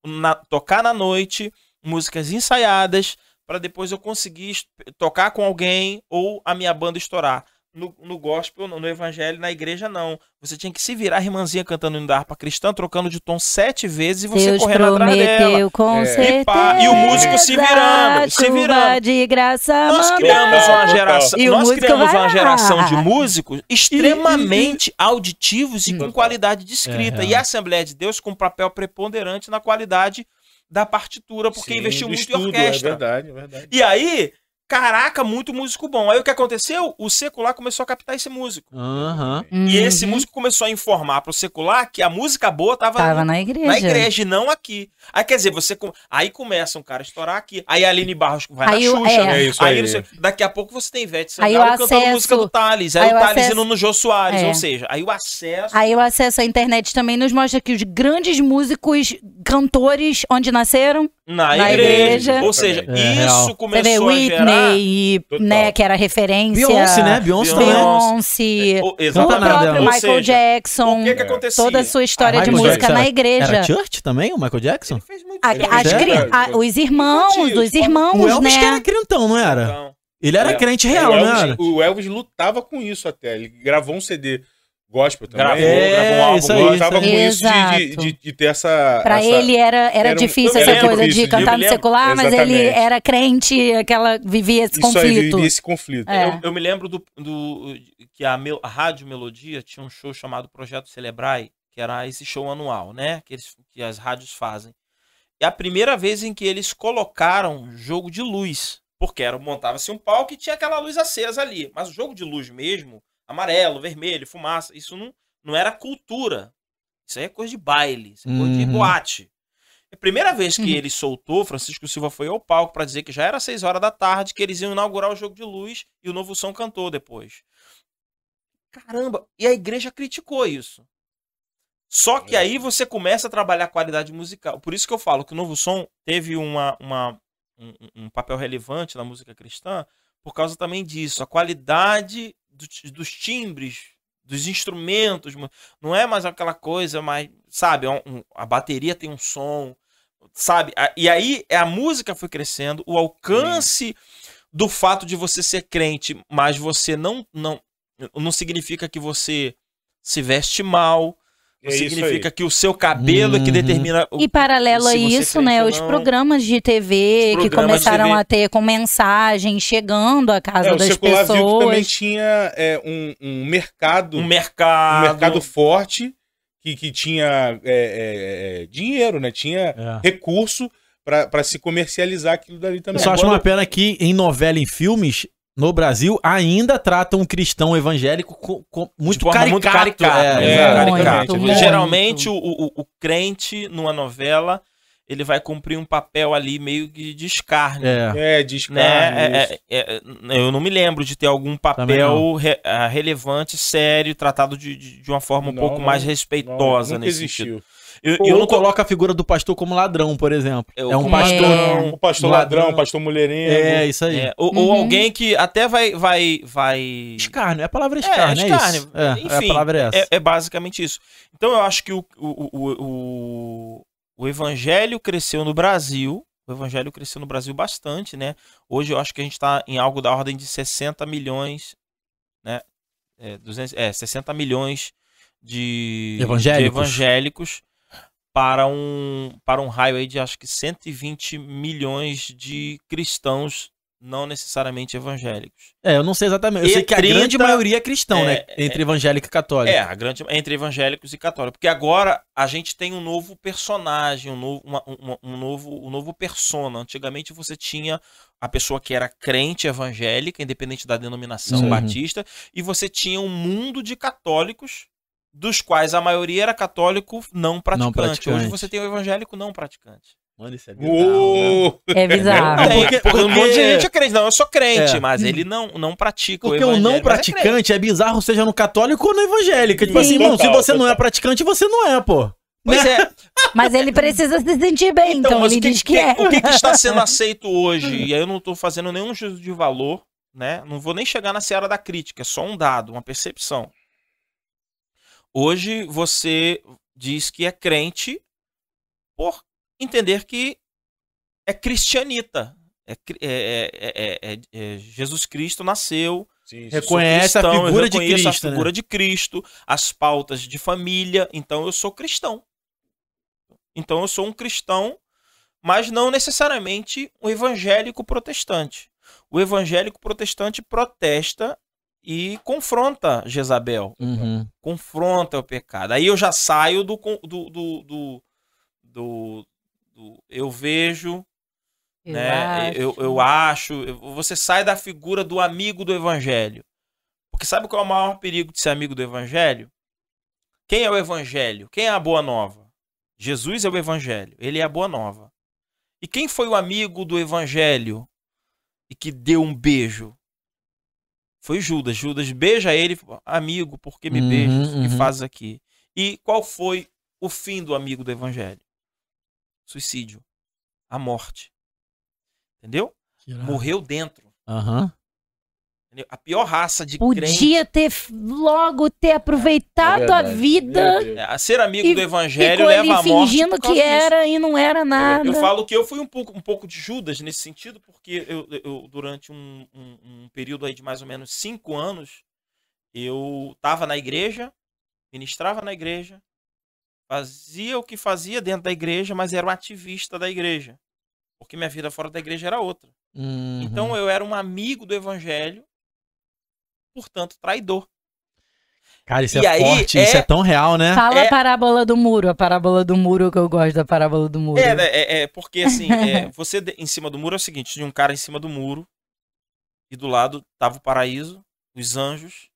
na- tocar na noite, músicas ensaiadas, para depois eu conseguir tocar com alguém ou a minha banda estourar. No, no gospel, no, no evangelho, na igreja, não. Você tinha que se virar a irmãzinha cantando em harpa cristã, trocando de tom sete vezes e você Deus correndo atrás dela. com É. certeza. E pá, e o músico se virando, se virando. de graça Nós criamos uma geração, nós criamos uma geração de músicos extremamente auditivos e com Total. qualidade de escrita. É, e a Assembleia de Deus com um papel preponderante na qualidade da partitura, porque Sim, investiu muito estudo, em orquestra. É verdade, é verdade. E aí, caraca, muito músico bom. Aí o que aconteceu? O secular começou a captar esse músico. Aham. E esse Uhum. músico começou a informar pro secular que a música boa tava, Tava na igreja. na igreja e não aqui. Aí quer dizer, você aí começa um cara a estourar aqui. Aí a Aline Barros vai Aí na o- Xuxa. é. É isso Aí, aí. sei- daqui a pouco você tem Ivete Aí Sangalo o cantando acesso- música do Thales. Aí, aí o o Thales acesso- indo no Jô Soares. É. Ou seja, aí o acesso. Aí o acesso à internet também nos mostra que os grandes músicos, cantores, onde nasceram? Na, na igreja. igreja. Ou seja, É, isso real. Você vê começou a gerar. Whitney, Total. né, que era referência. Beyoncé, né? Beyoncé também. Beyoncé. O- O exatamente. Nada próprio Michael seja, Jackson. O que que acontecia? Toda a sua história Ah, de música Jackson na era- igreja. Era Church também, o Michael Jackson? Ele fez muito A- as a- os irmãos, Infantil, dos irmãos, O Elvis que né? era crentão, não era? Então, Ele era É, crente o real, não Elvis, era? O Elvis lutava com isso até. Ele gravou um CD gospel também. Gravou, É, gravou um álbum. isso aí, isso com aí. isso de, de, de- ter essa. Pra essa- ele era, era, era difícil essa coisa difícil, de cantar no secular, mas ele era crente, aquela vivia esse Isso aí, conflito. vivia esse conflito. É. Eu, eu me lembro do, do- que a, Mel- a Rádio Melodia tinha um show chamado Projeto Celebrai, que era esse show anual, né? Que, eles, que as rádios fazem. É a primeira vez em que eles colocaram jogo de luz. Porque era montava-se um palco e tinha aquela luz acesa ali. Mas o jogo de luz mesmo, amarelo, vermelho, fumaça, isso não, não era cultura. Isso aí é coisa de baile, isso é coisa de Uhum. boate. É a primeira vez que Uhum. ele soltou, Francisco Silva foi ao palco para dizer que já era 6 horas da tarde, que eles iam inaugurar o jogo de luz e o Novo Som cantou depois. Caramba, e a igreja criticou isso. Só que aí você começa a trabalhar a qualidade musical. Por isso que eu falo que o Novo Som teve uma, uma- um, um papel relevante na música cristã, por causa também disso. A qualidade dos timbres, dos instrumentos. Não é mais aquela coisa mais. Sabe, é um- a bateria tem um som. Sabe? E aí a música foi crescendo, o alcance do fato de você ser crente, mas você não. não não significa que você se veste mal. É significa que o seu cabelo é que Uhum. determina. o- E paralelo a isso, né, os programas de TV que programas de começaram TV. a ter com mensagem chegando à casa É, o das secular viu que também pessoas. tinha é, um, um mercado, um um mercado. mercado forte que, que tinha é, é, é, dinheiro, né? Tinha É. recurso para se comercializar aquilo dali também. Eu só acho Agora- uma pena que em novela e em filmes, no Brasil, ainda tratam um cristão evangélico co- co- muito de forma caricato. muito caricata. É, é, muito, caricato. muito. Geralmente, o, o, o crente numa novela, ele vai cumprir um papel ali meio que de escárnio. É. É, de escárnio, Né? isso. É, é, é, eu não me lembro de ter algum papel não. re- ah, relevante, sério, tratado de, de, de uma forma um Não, pouco não, mais Não, respeitosa nunca nesse existiu. sentido. Eu, Ou eu não tô... coloca a figura do pastor como ladrão, por exemplo. Eu- é um como pastor. É. O pastor Ladrão. ladrão, pastor mulherengo. É, isso aí. é, ou, ou Uhum. alguém que até vai. vai, vai... Escárnio, é a palavra escárnio, é, escárnio. isso. É, é, Enfim, a palavra é essa. É, é basicamente isso. Então eu acho que o, o, o, o, o evangelho cresceu no Brasil. O evangelho cresceu no Brasil bastante, né? Hoje eu acho que a gente está em algo da ordem de 60 milhões, né? É, 200, é 60 milhões de Evangélicos. de evangélicos para um, para um raio aí de acho que 120 milhões de cristãos não necessariamente evangélicos. É, eu não sei exatamente. Eu E sei que a 30 grande maioria é cristão, é, né? Entre evangélico e católico. É, a grande entre evangélicos e católicos, porque agora a gente tem um novo personagem, um novo, uma- uma- um novo, um novo persona. Antigamente você tinha a pessoa que era crente evangélica, independente da denominação batista, e você tinha um mundo de católicos, dos quais a maioria era católico não praticante. praticante. Hoje você tem o evangélico não praticante. Mano, isso é Uou! É bizarro. Não, porque- porque, um porque- monte de gente é crente. Não, eu sou crente, É. mas ele não, não pratica Porque o o evangelho. não é praticante é, bizarro, seja no católico ou no evangélico. Tipo Sim. assim, irmão, se Total, você não é total. praticante, você não é, pô. Pois é. Mas ele precisa se sentir bem, então, mas ele o que, diz que, é. o que, que está sendo aceito hoje? E aí eu não estou fazendo nenhum juízo de valor, né? Não vou nem chegar na seara da crítica, é só um dado, uma percepção. Hoje você diz que é crente por entender que é cristianita. É, é- é- é- é- é- Jesus Cristo nasceu, Sim, Reconhece a cristão, eu figura de Cristo, a né? figura de Cristo, as pautas de família, então eu sou cristão. Então eu sou um cristão, mas não necessariamente um evangélico protestante. O evangélico protestante protesta e confronta Jezabel, Uhum. confronta o pecado. Aí eu já saio do do, do, do, do- do- eu vejo, Eu né? acho. Eu, eu acho. Você sai da figura do amigo do evangelho. Porque sabe qual é o maior perigo de ser amigo do evangelho? Quem é o evangelho? Quem é a boa nova? Jesus é o evangelho. Ele é a boa nova. E quem foi o amigo do evangelho e que deu um beijo? Foi Judas. Judas beija ele, amigo, por que me Uhum, beijas? O que uhum. fazes aqui? E qual foi o fim do amigo do evangelho? Suicídio. A morte. Entendeu? Morreu dentro. Aham. A pior raça de Podia crente. ter f- logo ter aproveitado É a vida. É, ser amigo E do evangelho Ficou leva à morte. fingindo que disso. era e não era nada. Eu falo que eu fui um pouco, um pouco de Judas nesse sentido, porque eu, eu, durante um, um- um período aí de mais ou menos cinco anos, eu estava na igreja, ministrava na igreja, fazia o que fazia dentro da igreja, mas era um ativista da igreja. Porque minha vida fora da igreja era outra. Uhum. Então eu era um amigo do evangelho, portanto, traidor. Cara, isso E é aí, forte, é- isso é tão real, né? Fala É- a parábola do muro, a parábola do muro que eu gosto da parábola do muro. É, né, é, é, porque assim, é, você de- em cima do muro é o seguinte: tinha um cara em cima do muro, e do lado tava o paraíso, os anjos,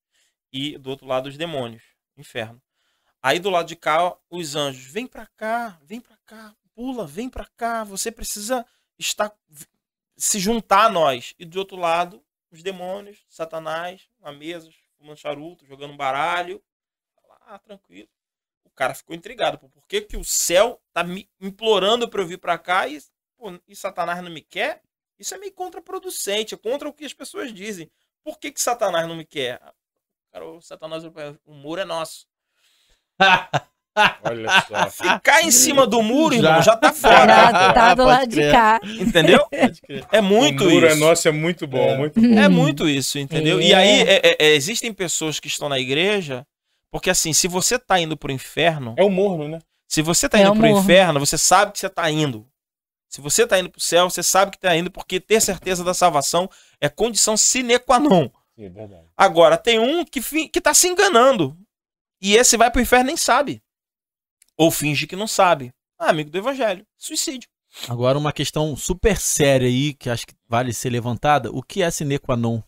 e do outro lado os demônios, o inferno. Aí do lado de cá, os anjos, vem pra cá, vem pra cá, pula, vem pra cá, você precisa estar se juntar a nós. E do outro lado, os demônios, Satanás, na mesa, fumando charuto, jogando baralho. Lá, tranquilo. O cara ficou intrigado. Pô, por que, que o céu tá me implorando pra eu vir pra cá e, pô, e Satanás não me quer? Isso é meio contraproducente, é contra o que as pessoas dizem. Por que, que Satanás não me quer? Cara, o Satanás, o muro é nosso. Olha só. Ficar em cima do muro, irmão, Já. já tá Já fora. tá do Pode lado de cá. Entendeu? É muito o muro isso. é nosso, é muito bom, É. muito bom. É muito isso, entendeu? E É. aí é- é- é, existem pessoas que estão na igreja, porque assim, se você tá indo pro inferno, É o morno, né? se você tá É indo o pro inferno, você sabe que você tá indo. Se você tá indo pro céu, você sabe que tá indo, porque ter certeza da salvação é condição sine qua non. É. Agora, tem um que, que tá se enganando. E esse vai pro inferno e nem sabe. Ou finge que não sabe. Ah, amigo do evangelho. Suicídio. Agora uma questão super séria aí, que acho que vale ser levantada. O que é sine qua non?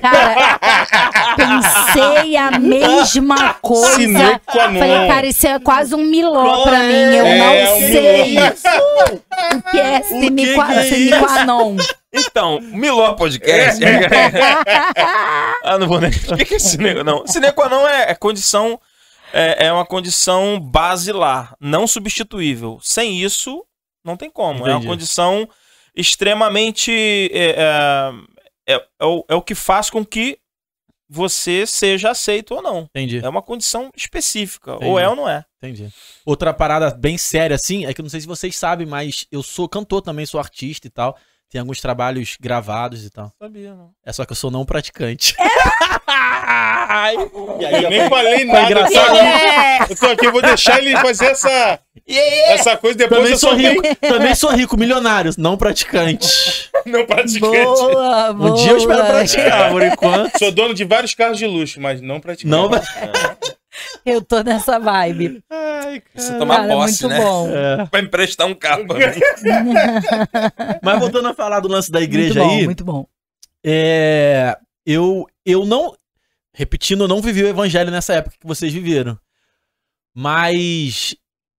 Cara, pensei a mesma coisa. Sine qua non. Falei, cara, isso é quase um miló pra mim. Eu É, não um sei o que é sine qua, é sine qua non. Então, Miló Podcast. ah, não vou nem. O que é sine não? Sine qua non é, é condição. É, é uma condição basilar, não substituível. Sem isso, não tem como. É uma Entendi. condição extremamente. É, é, é- é o, é o que faz com que você seja aceito ou não. Entendi, É uma condição específica. Entendi. Ou é ou não é. entendi. Outra parada bem séria, assim, é que eu não sei se vocês sabem, mas eu sou cantor também, sou artista e tal. Tem alguns trabalhos gravados e tal. Sabia, não. É só que eu sou não praticante. E aí, eu nem falei nada. engraçado, só- Eu tô aqui, eu vou deixar ele fazer essa, essa coisa depois Também eu sou rico, também sou rico, milionário, não praticante. não praticante. Boa, boa. Um dia eu espero praticar, por enquanto. Sou dono de vários carros de luxo, mas não praticante. Não vai. Eu tô nessa vibe. Ai, Você cara. toma Cara, posse, muito né? bom. É. Vai emprestar um carro pra mim. Mas voltando a falar do lance da igreja muito bom, aí, muito bom. é, eu, eu não. Repetindo, eu não vivi o evangelho nessa época que vocês viveram. Mas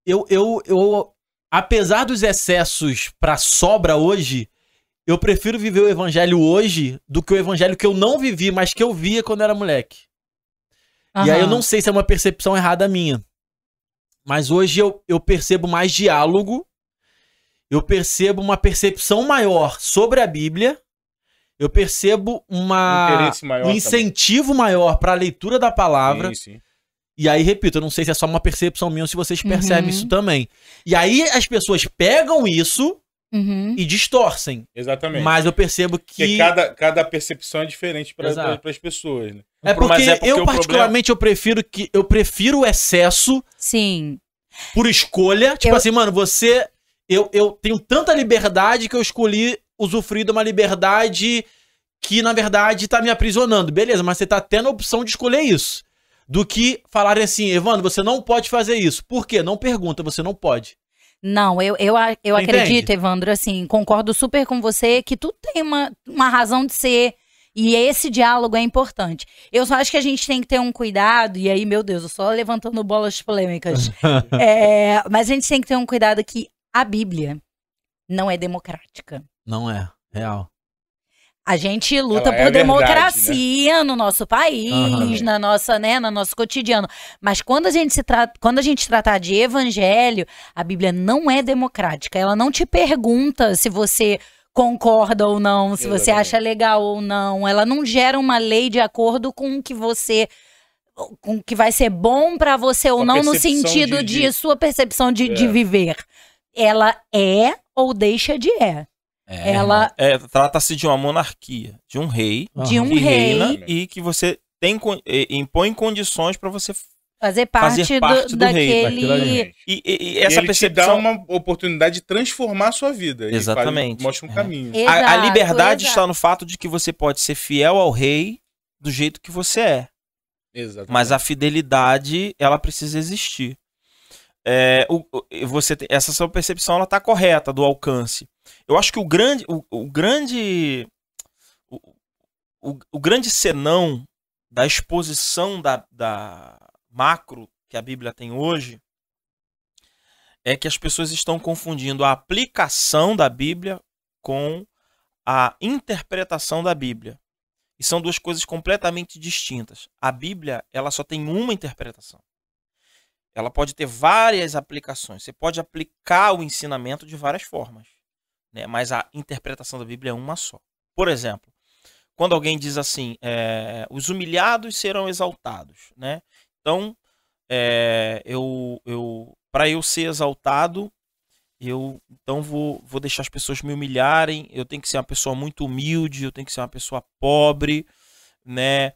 eu, eu, eu apesar dos excessos pra sobra hoje, eu prefiro viver o evangelho hoje do que o evangelho que eu não vivi, mas que eu via quando era moleque. E aí eu não sei se é uma percepção errada minha. Mas hoje eu, eu percebo mais diálogo, eu percebo uma percepção maior sobre a Bíblia, eu percebo uma, maior um também. incentivo maior para a leitura da palavra. Sim, sim. E aí, repito, eu não sei se é só uma percepção minha ou se vocês percebem Uhum. isso também. E aí as pessoas pegam isso Uhum. e distorcem. Exatamente. Mas eu percebo Porque que. cada, cada percepção é diferente para as pessoas, né? É porque, Mas é porque eu, particularmente, eu prefiro que. Eu prefiro o excesso Sim. por escolha. Tipo Eu- assim, mano, você. Eu, eu tenho tanta liberdade que eu escolhi usufruir de uma liberdade que, na verdade, tá me aprisionando. Beleza, mas você tá tendo a opção de escolher isso. Do que falarem assim, Evandro, você não pode fazer isso. Por quê? Não pergunta, você não pode. Não, eu, eu, eu acredito? Evandro, assim, concordo super com você que tu tem uma, uma razão de ser. E esse diálogo é importante. Eu só acho que a gente tem que ter um cuidado, e aí, meu Deus, eu só levantando bolas polêmicas. É, mas a gente tem que ter um cuidado que a Bíblia não é democrática. Não é, real. A gente luta Ela é por a verdade, democracia no nosso país, Aham. na nossa, né, no nosso cotidiano. Mas quando a gente se trata, quando a gente tratar de evangelho, a Bíblia não é democrática. Ela não te pergunta se você concorda ou não, se você Exatamente. acha legal ou não. Ela não gera uma lei de acordo com o que você com o que vai ser bom pra você ou não no sentido de- de, de- sua percepção de, de É. viver. Ela é ou deixa de é. Ela É, Trata-se de uma monarquia, de um rei de um que rei reina e que você tem impõe condições para você fazer parte, fazer do, parte do rei, daquele. Exatamente. e, e- e E essa ele percepção te dá uma oportunidade de transformar a sua vida. e Exatamente. mostra um É. caminho. a, a Exato, liberdade exato. está no fato de que você pode ser fiel ao rei do jeito que você é. Exatamente. Mas a fidelidade, ela precisa existir. É, o- o- você tem- essa sua percepção ela está correta do alcance. Eu acho que o grande, o, o grande, o, o- o grande senão da exposição da, da macro que a Bíblia tem hoje é que as pessoas estão confundindo a aplicação da Bíblia com a interpretação da Bíblia. E são duas coisas completamente distintas. A Bíblia, ela só tem uma interpretação. Ela pode ter várias aplicações. Você pode aplicar o ensinamento de várias formas, né? Mas a interpretação da Bíblia é uma só. Por exemplo, quando alguém diz assim, é, os humilhados serão exaltados, né? Então, é, eu, eu, para eu ser exaltado, eu então vou, vou deixar as pessoas me humilharem, eu tenho que ser uma pessoa muito humilde, eu tenho que ser uma pessoa pobre, né?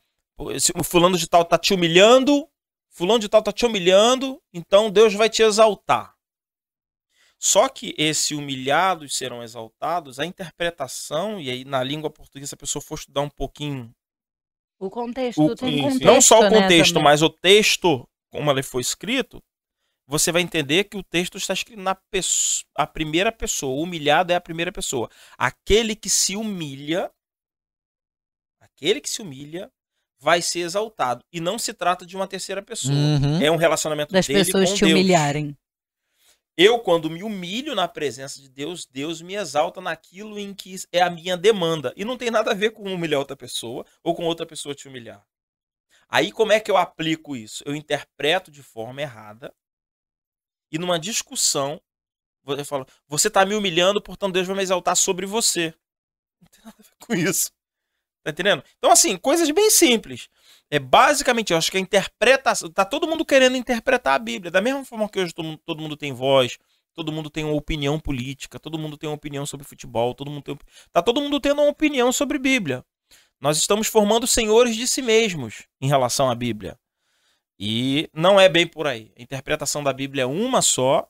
O fulano de tal tá te humilhando, fulano de tal tá te humilhando, então Deus vai te exaltar. Só que esse humilhados serão exaltados, a interpretação, e aí na língua portuguesa, se a pessoa for estudar um pouquinho O contexto o- tem contexto. não só o né, contexto, também. mas o texto, como ele foi escrito, você vai entender que o texto está escrito na a primeira pessoa. O humilhado é a primeira pessoa. Aquele que se humilha, aquele que se humilha, vai ser exaltado. E não se trata de uma terceira pessoa. Uhum. É um relacionamento das dele pessoas com te Deus. humilharem. Eu, quando me humilho na presença de Deus, Deus me exalta naquilo em que é a minha demanda. E não tem nada a ver com humilhar outra pessoa ou com outra pessoa te humilhar. Aí, como é que eu aplico isso? Eu interpreto de forma errada e numa discussão, eu falo, você está me humilhando, portanto Deus vai me exaltar sobre você. Não tem nada a ver com isso. Tá entendendo? Então, assim, coisas bem simples. É basicamente, eu acho que a interpretação. Tá todo mundo querendo interpretar a Bíblia. Da mesma forma que hoje todo mundo, todo mundo tem voz, todo mundo tem uma opinião política, todo mundo tem uma opinião sobre futebol, todo mundo tem. Tá todo mundo tendo uma opinião sobre Bíblia. Nós estamos formando senhores de si mesmos em relação à Bíblia. E não é bem por aí. A interpretação da Bíblia é uma só.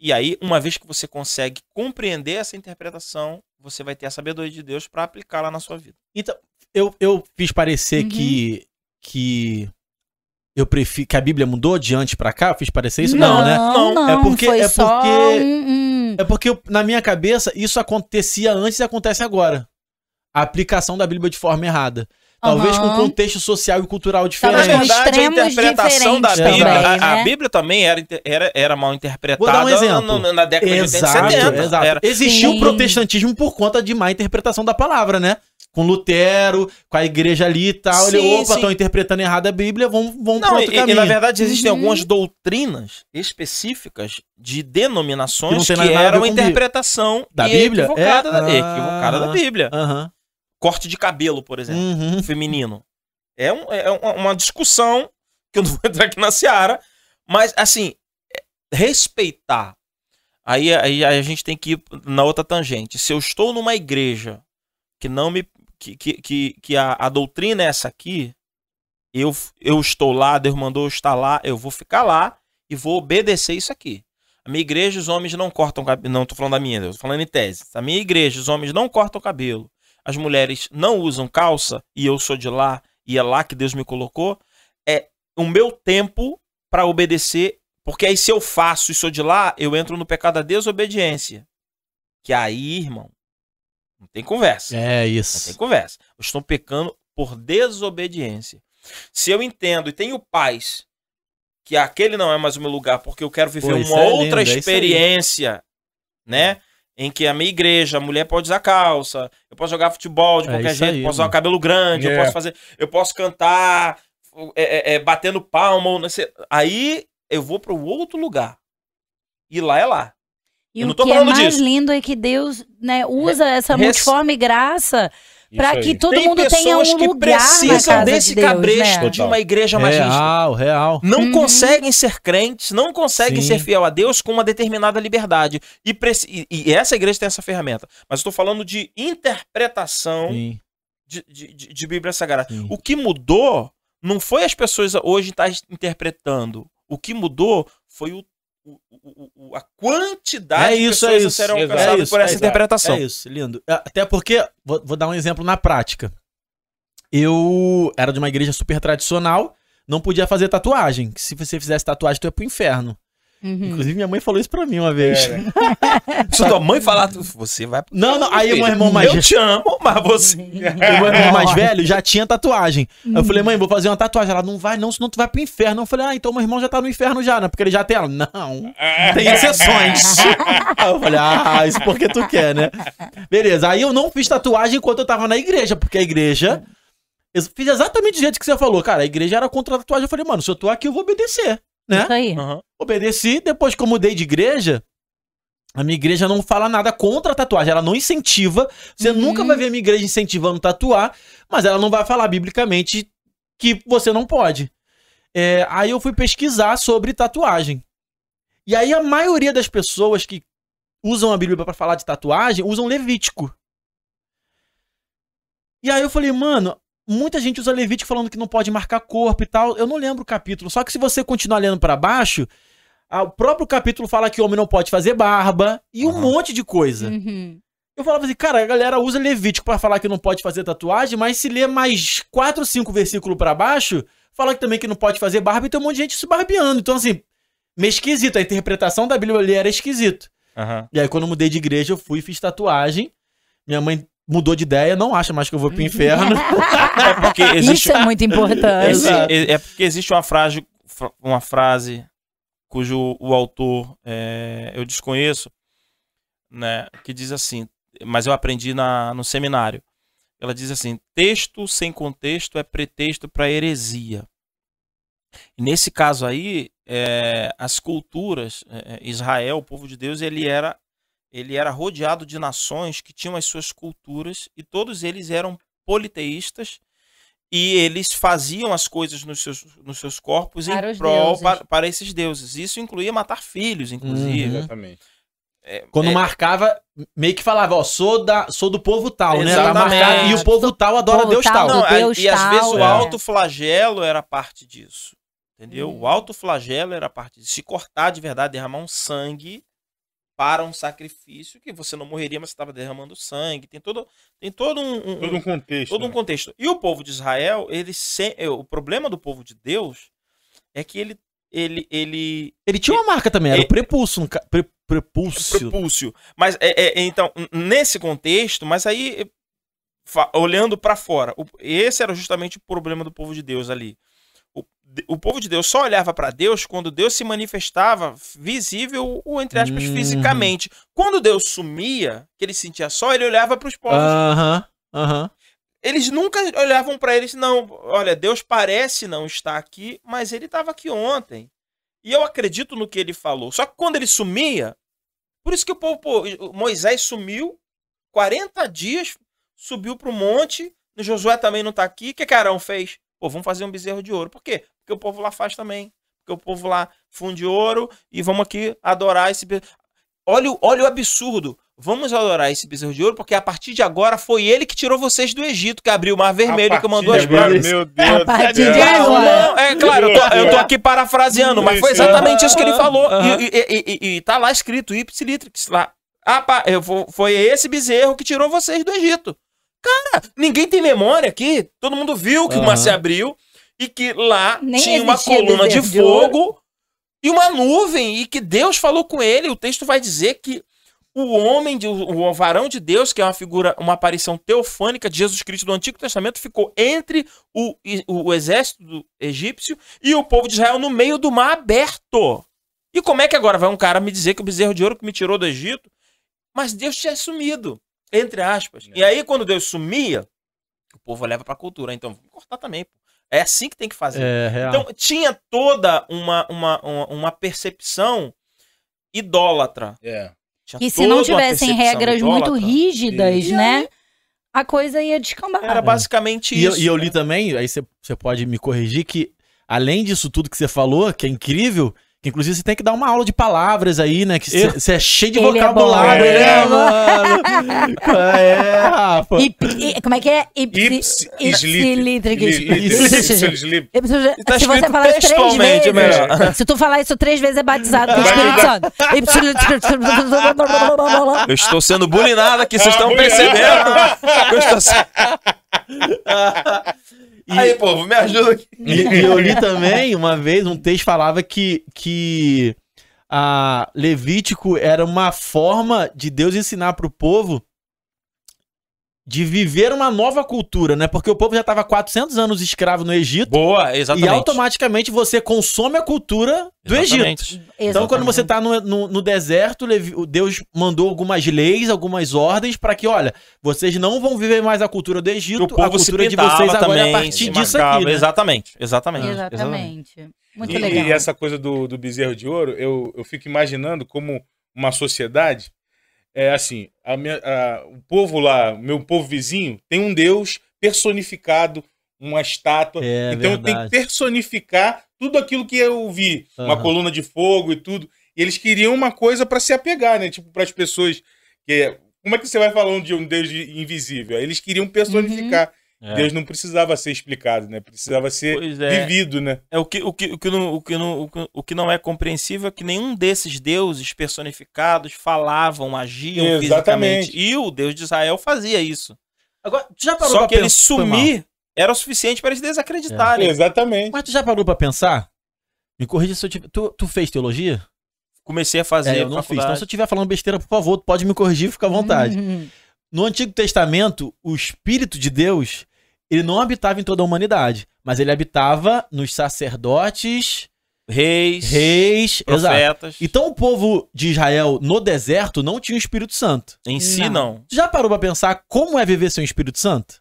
E aí, uma vez que você consegue compreender essa interpretação, você vai ter a sabedoria de Deus para aplicá-la na sua vida. Então, eu, eu fiz parecer Uhum. que, que eu prefiro que a Bíblia mudou de antes pra cá. Eu fiz parecer isso? Não, né? Não, Não. não. É porque- é só porque- um- um- É porque na minha cabeça isso acontecia antes e acontece agora. A aplicação da Bíblia de forma errada. Talvez com Aham. contexto social e cultural Na Talvez com diferente. verdade, a interpretação da Bíblia, também, a, a né? Bíblia também era, era, era mal interpretada Vou dar um exemplo. no- no- na década Exato, de 80 e 70. exato. Era, Existiu o protestantismo por conta de má interpretação da palavra, né? Com Lutero, com a igreja ali e tal. Ele, Sim, opa, sim. estão interpretando errado a Bíblia, vamos, vamos Não, pro e, outro e, caminho. na verdade existem Uhum. algumas doutrinas específicas de Que denominações que, ver eram com a interpretação Da Bíblia? equivocada, É? da, Ah. equivocada da Bíblia. Aham. Corte de cabelo, por exemplo, Uhum. feminino. É, um- é uma- discussão que eu não vou entrar aqui na seara, mas assim, respeitar. Aí, aí a gente tem que ir na outra tangente. Se eu estou numa igreja que não me. que, que, que, que a, a doutrina é essa aqui, eu, eu estou lá, Deus mandou eu estar lá, eu vou ficar lá e vou obedecer isso aqui. A minha igreja, os homens não cortam cabelo. Não, tô falando da minha, eu tô falando em tese. A minha igreja, os homens não cortam cabelo. As mulheres não usam calça e eu sou de lá e é lá que Deus me colocou. É o meu tempo para obedecer, porque aí se eu faço e sou de lá, eu entro no pecado da desobediência. Que aí, irmão, não tem conversa. É Não tem isso. conversa. Eu estou pecando por desobediência. Se eu entendo e tenho paz que aquele não é mais o meu lugar porque eu quero viver Pô, isso uma é outra lindo, é isso experiência, né? Em que a minha igreja, a mulher pode usar calça, eu posso jogar futebol de É qualquer isso jeito, aí, posso usar o cabelo grande, eu É. posso fazer, eu posso cantar é, é, é, batendo palma, ou não sei. aí eu vou para o outro lugar. E lá é lá. E Eu o não tô que é mais disso. lindo é que Deus né, usa essa Res- multiforme graça para que todo Tem mundo tenha um que lugar na precisam casa desse de Deus, cabresto né? de uma igreja mais rígida. Real, real. não Uhum. conseguem ser crentes, não conseguem Sim. ser fiel a Deus com uma determinada liberdade. E, e- e essa igreja tem essa ferramenta. Mas eu estou falando de interpretação de, de, de- de Bíblia Sagrada. sim. O que mudou não foi as pessoas hoje estar interpretando. O que mudou foi o, o- o- a quantidade É isso, de é pessoas a isso. serão alcançadas É isso, por essa exato. interpretação. É isso, lindo. Até porque, vou, vou dar um exemplo na prática. Eu era de uma igreja super tradicional, não podia fazer tatuagem. Se você fizesse tatuagem, tu ia pro inferno. Uhum. Inclusive, minha mãe falou isso pra mim uma vez. É, né? Se tua mãe falar, você vai pro Não, não, aí filho. meu irmão mais Eu te amo, mas você. O meu irmão mais velho já tinha tatuagem. Aí eu falei, mãe, vou fazer uma tatuagem. Ela, não vai não, senão tu vai pro inferno. Eu falei, ah, então meu irmão já tá no inferno já, né? Porque ele já tem ela. Não, tem exceções. Aí eu falei, ah, isso porque tu quer, né? Beleza, aí eu não fiz tatuagem enquanto eu tava na igreja, porque a igreja... Eu fiz exatamente do jeito que você falou, cara. A igreja era contra a tatuagem. Eu falei, mano, se eu tô aqui, eu vou obedecer, né? Isso aí. Aham. Obedeci, depois que eu mudei de igreja, a minha igreja não fala nada contra a tatuagem, ela não incentiva. Você Uhum. nunca vai ver a minha igreja incentivando tatuar, mas ela não vai falar biblicamente que você não pode. É, aí eu fui pesquisar sobre tatuagem. E aí a maioria das pessoas que usam a Bíblia para falar de tatuagem usam Levítico. E aí eu falei, mano, muita gente usa Levítico falando que não pode marcar corpo e tal. Eu não lembro o capítulo. Só que se você continuar lendo pra baixo, o próprio capítulo fala que o homem não pode fazer barba e um monte de coisa. Uhum. Eu falava assim, cara, a galera usa Levítico pra falar que não pode fazer tatuagem, mas se ler mais quatro, cinco versículos pra baixo, fala que também que não pode fazer barba e tem um monte de gente se barbeando. Então, assim, meio esquisito. A interpretação da Bíblia ali era esquisito. Aham. E aí, quando eu mudei de igreja, eu fui e fiz tatuagem. Minha mãe mudou de ideia, não acha mais que eu vou pro inferno. É porque existe, Isso é muito importante. Esse- é, é porque existe uma frase, fra- uma frase cujo o autor é, eu desconheço, né, que diz assim, mas eu aprendi na, no seminário. Ela diz assim: texto sem contexto é pretexto para heresia. E nesse caso aí, é, as culturas, é, Israel, o povo de Deus, ele era ele era rodeado de nações que tinham as suas culturas e todos eles eram politeístas e eles faziam as coisas nos seus, nos seus corpos Para em prol para, para esses deuses. Isso incluía matar filhos, inclusive. Uhum. Exatamente. É, Quando é, marcava, meio que falava, ó, sou, da, sou do povo tal, né? Exatamente. marcado, e o povo tal adora Povo Deus tal. tal. não, a- Deus e às tal. vezes o É. alto flagelo era parte disso. Entendeu? Hum. O alto flagelo era parte disso. Se cortar de verdade, derramar um sangue para um sacrifício, que você não morreria, mas você estava derramando sangue. Tem todo, tem todo um, um- Todo um contexto. todo um né? contexto. E o povo de Israel, ele se... é, o problema do povo de Deus é que ele ele ele Ele tinha uma marca também, era É- o prepulso. um ca- pre- prepúcio. propúcio. Mas é, é- é, então nesse contexto, mas aí fa- olhando pra fora. O- esse era justamente o problema do povo de Deus ali. O, o povo de Deus só olhava pra Deus quando Deus se manifestava visível, ou entre aspas, Hum. fisicamente. Quando Deus sumia, que ele sentia só, ele olhava pros povos. Aham, aham. Eles nunca olhavam pra eles, não. Olha, Deus parece não estar aqui, mas ele estava aqui ontem. E eu acredito no que ele falou. Só que quando ele sumia, por isso que o povo, pô, Moisés sumiu, 40 dias, subiu pro monte, Josué também não tá aqui. O que que Arão fez? Pô, vamos fazer um bezerro de ouro. Por quê? Porque o povo lá faz também. Porque o povo lá funde ouro e vamos aqui adorar esse bezerro. Olha, o- olha o absurdo. Vamos adorar esse bezerro de ouro, porque a partir de agora foi ele que tirou vocês do Egito, que abriu o Mar Vermelho, A que mandou as pragas. Meu Deus A do partir de agora. não, é claro, eu tô, eu tô aqui parafraseando, mas foi exatamente isso que ele falou. E, e- e- e- e tá lá escrito, Ipsilitrix lá. Ah, pá, eu vou- foi esse bezerro que tirou vocês do Egito. Cara, ninguém tem memória aqui. Todo mundo viu que o mar se abriu e que lá Nem tinha uma coluna de fogo e uma nuvem e que Deus falou com ele. O texto vai dizer que o homem, de, o varão de Deus, que é uma figura, uma aparição teofânica de Jesus Cristo do Antigo Testamento, ficou entre o, o, o exército do egípcio e o povo de Israel no meio do mar aberto. E como é que agora vai um cara me dizer que o bezerro de ouro que me tirou do Egito, mas Deus tinha sumido, entre aspas. E aí, quando Deus sumia, o povo leva pra cultura. Então, vamos cortar também. pô. É assim que tem que fazer. É real. Então, tinha toda uma, uma, uma, uma percepção idólatra. É. Tinha E se não tivessem regras muito idólatra. rígidas, Isso. né? A coisa ia descambar. Era basicamente E eu, isso. e eu né? li também, aí você você pode me corrigir, que além disso tudo que você falou, que é incrível, que inclusive você tem que dar uma aula de palavras aí, né? Que você é cheio de é vocabulário, né, é. mano? é, Rafa. E- e- como é que é? Ips- Ipsilítrico. Ipsilítrico. Tá Se você falar isso três é vezes, melhor. se tu falar isso três vezes, é batizado com o Espírito Santo. Eu estou sendo bulinado aqui, vocês Ah, estão percebendo? Eu estou sendo- Aí, povo, me ajuda aqui. E, e eu li também, uma vez, um texto falava que, que a Levítico era uma forma de Deus ensinar para o povo de viver uma nova cultura, né? Porque o povo já estava 400 anos escravo no Egito Boa, e exatamente. automaticamente você consome a cultura do Egito. Exatamente. Então, quando você tá no, no, no deserto, Deus mandou algumas leis, algumas ordens para que, olha, vocês não vão viver mais a cultura do Egito, o povo a se cultura de vocês agora é a também, partir disso marcava. aqui, né? Exatamente, exatamente. Exatamente. Muito E, legal. e essa coisa do, do bezerro de ouro, eu, eu fico imaginando como uma sociedade. É assim, a minha- a- o povo lá, o meu povo vizinho, tem um Deus personificado, uma estátua. É então eu tenho que verdade. personificar tudo aquilo que eu vi. Uma Aham. coluna de fogo e tudo. E eles queriam uma coisa para se apegar, né? Tipo, para as pessoas. Que, como é que você vai falando de um Deus de- invisível? Eles queriam personificar. É. Deus não precisava ser explicado, né? Precisava ser é. vivido, né? É o que, o, que, o, que não, o, que não, o que- o que não é compreensível é que nenhum desses deuses personificados falavam, agiam Exatamente. fisicamente. E o Deus de Israel fazia isso. Agora, tu já parou Só pra que ele sumir era o suficiente para eles desacreditarem. Exatamente. Mas tu já parou pra pensar? Me corrija se eu tiver. Tu, tu fez teologia? Comecei a fazer é, eu não fiz. faculdade. Então, se eu estiver falando besteira, por favor, tu pode me corrigir, fica à vontade. Uhum. No Antigo Testamento, o Espírito de Deus, ele não habitava em toda a humanidade, mas ele habitava nos sacerdotes, Reis, reis, exato. profetas. Então o povo de Israel no deserto não tinha o Espírito Santo. Em si, Não. já parou pra pensar como é viver sem o Espírito Santo?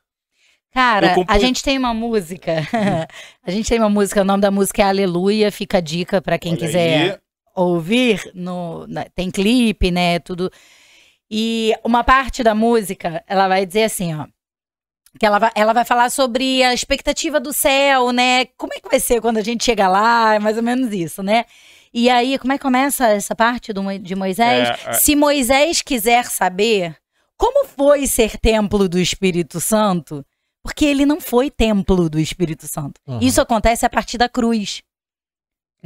Cara, a gente tem uma música. a gente tem uma música, o nome da música é Aleluia. Fica a dica pra quem Olha quiser aí. ouvir. No, na- tem clipe, né? Tudo. E uma parte da música, ela vai dizer assim, ó. Que ela vai, ela vai falar sobre a expectativa do céu, né? Como é que vai ser quando a gente chega lá? É mais ou menos isso, né? E aí, como é que começa essa parte do, de Moisés? É, é. Se Moisés quiser saber como foi ser templo do Espírito Santo, porque ele não foi templo do Espírito Santo. Uhum. Isso acontece a partir da cruz.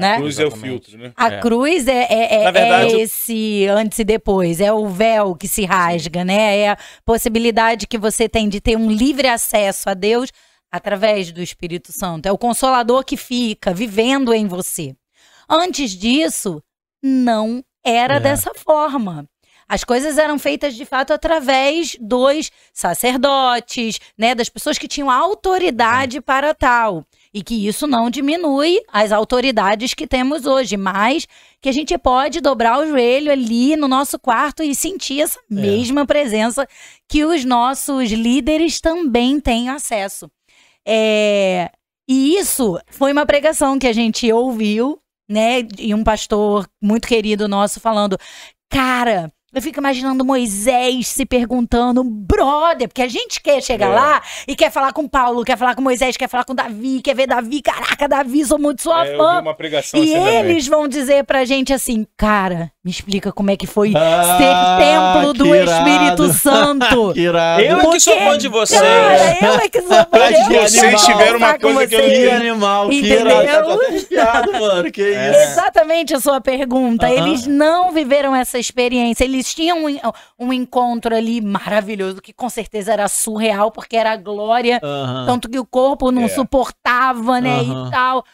Né? Cruz é o Exatamente. filtro, né? A É. cruz é, é, é- Na verdade, é esse antes e depois, é o véu que se rasga, né? É a possibilidade que você tem de ter um livre acesso a Deus através do Espírito Santo. É o consolador que fica vivendo em você. Antes disso, não era É. dessa forma. As coisas eram feitas de fato através dos sacerdotes, né, das pessoas que tinham autoridade para tal. E que isso não diminui as autoridades que temos hoje, mas que a gente pode dobrar o joelho ali no nosso quarto e sentir essa mesma presença que os nossos líderes também têm acesso. É, e isso foi uma pregação que a gente ouviu, né? E um pastor muito querido nosso falando: cara, eu fico imaginando Moisés se perguntando, brother, porque a gente quer chegar É. lá e quer falar com Paulo, quer falar com Moisés, quer falar com Davi, quer ver Davi, caraca, Davi, sou muito sua É, fã. uma pregação E assim eles vão dizer pra gente assim, cara, me explica como é que foi Ah, ser templo do irado. Espírito Santo. Que irado. Eu é que sou Porque, fã de vocês. Cara, eu é que sou fã eu vocês quero tiveram uma coisa que eu vocês. Entendi. animal, que Entendeu? irado. Tá mano. Que É. isso. Exatamente a sua pergunta. Aham. Eles não viveram essa experiência. Eles tinham um, um encontro ali maravilhoso, que com certeza era surreal, porque era a glória, Aham. tanto que o corpo não É. suportava, né, Aham. e tal.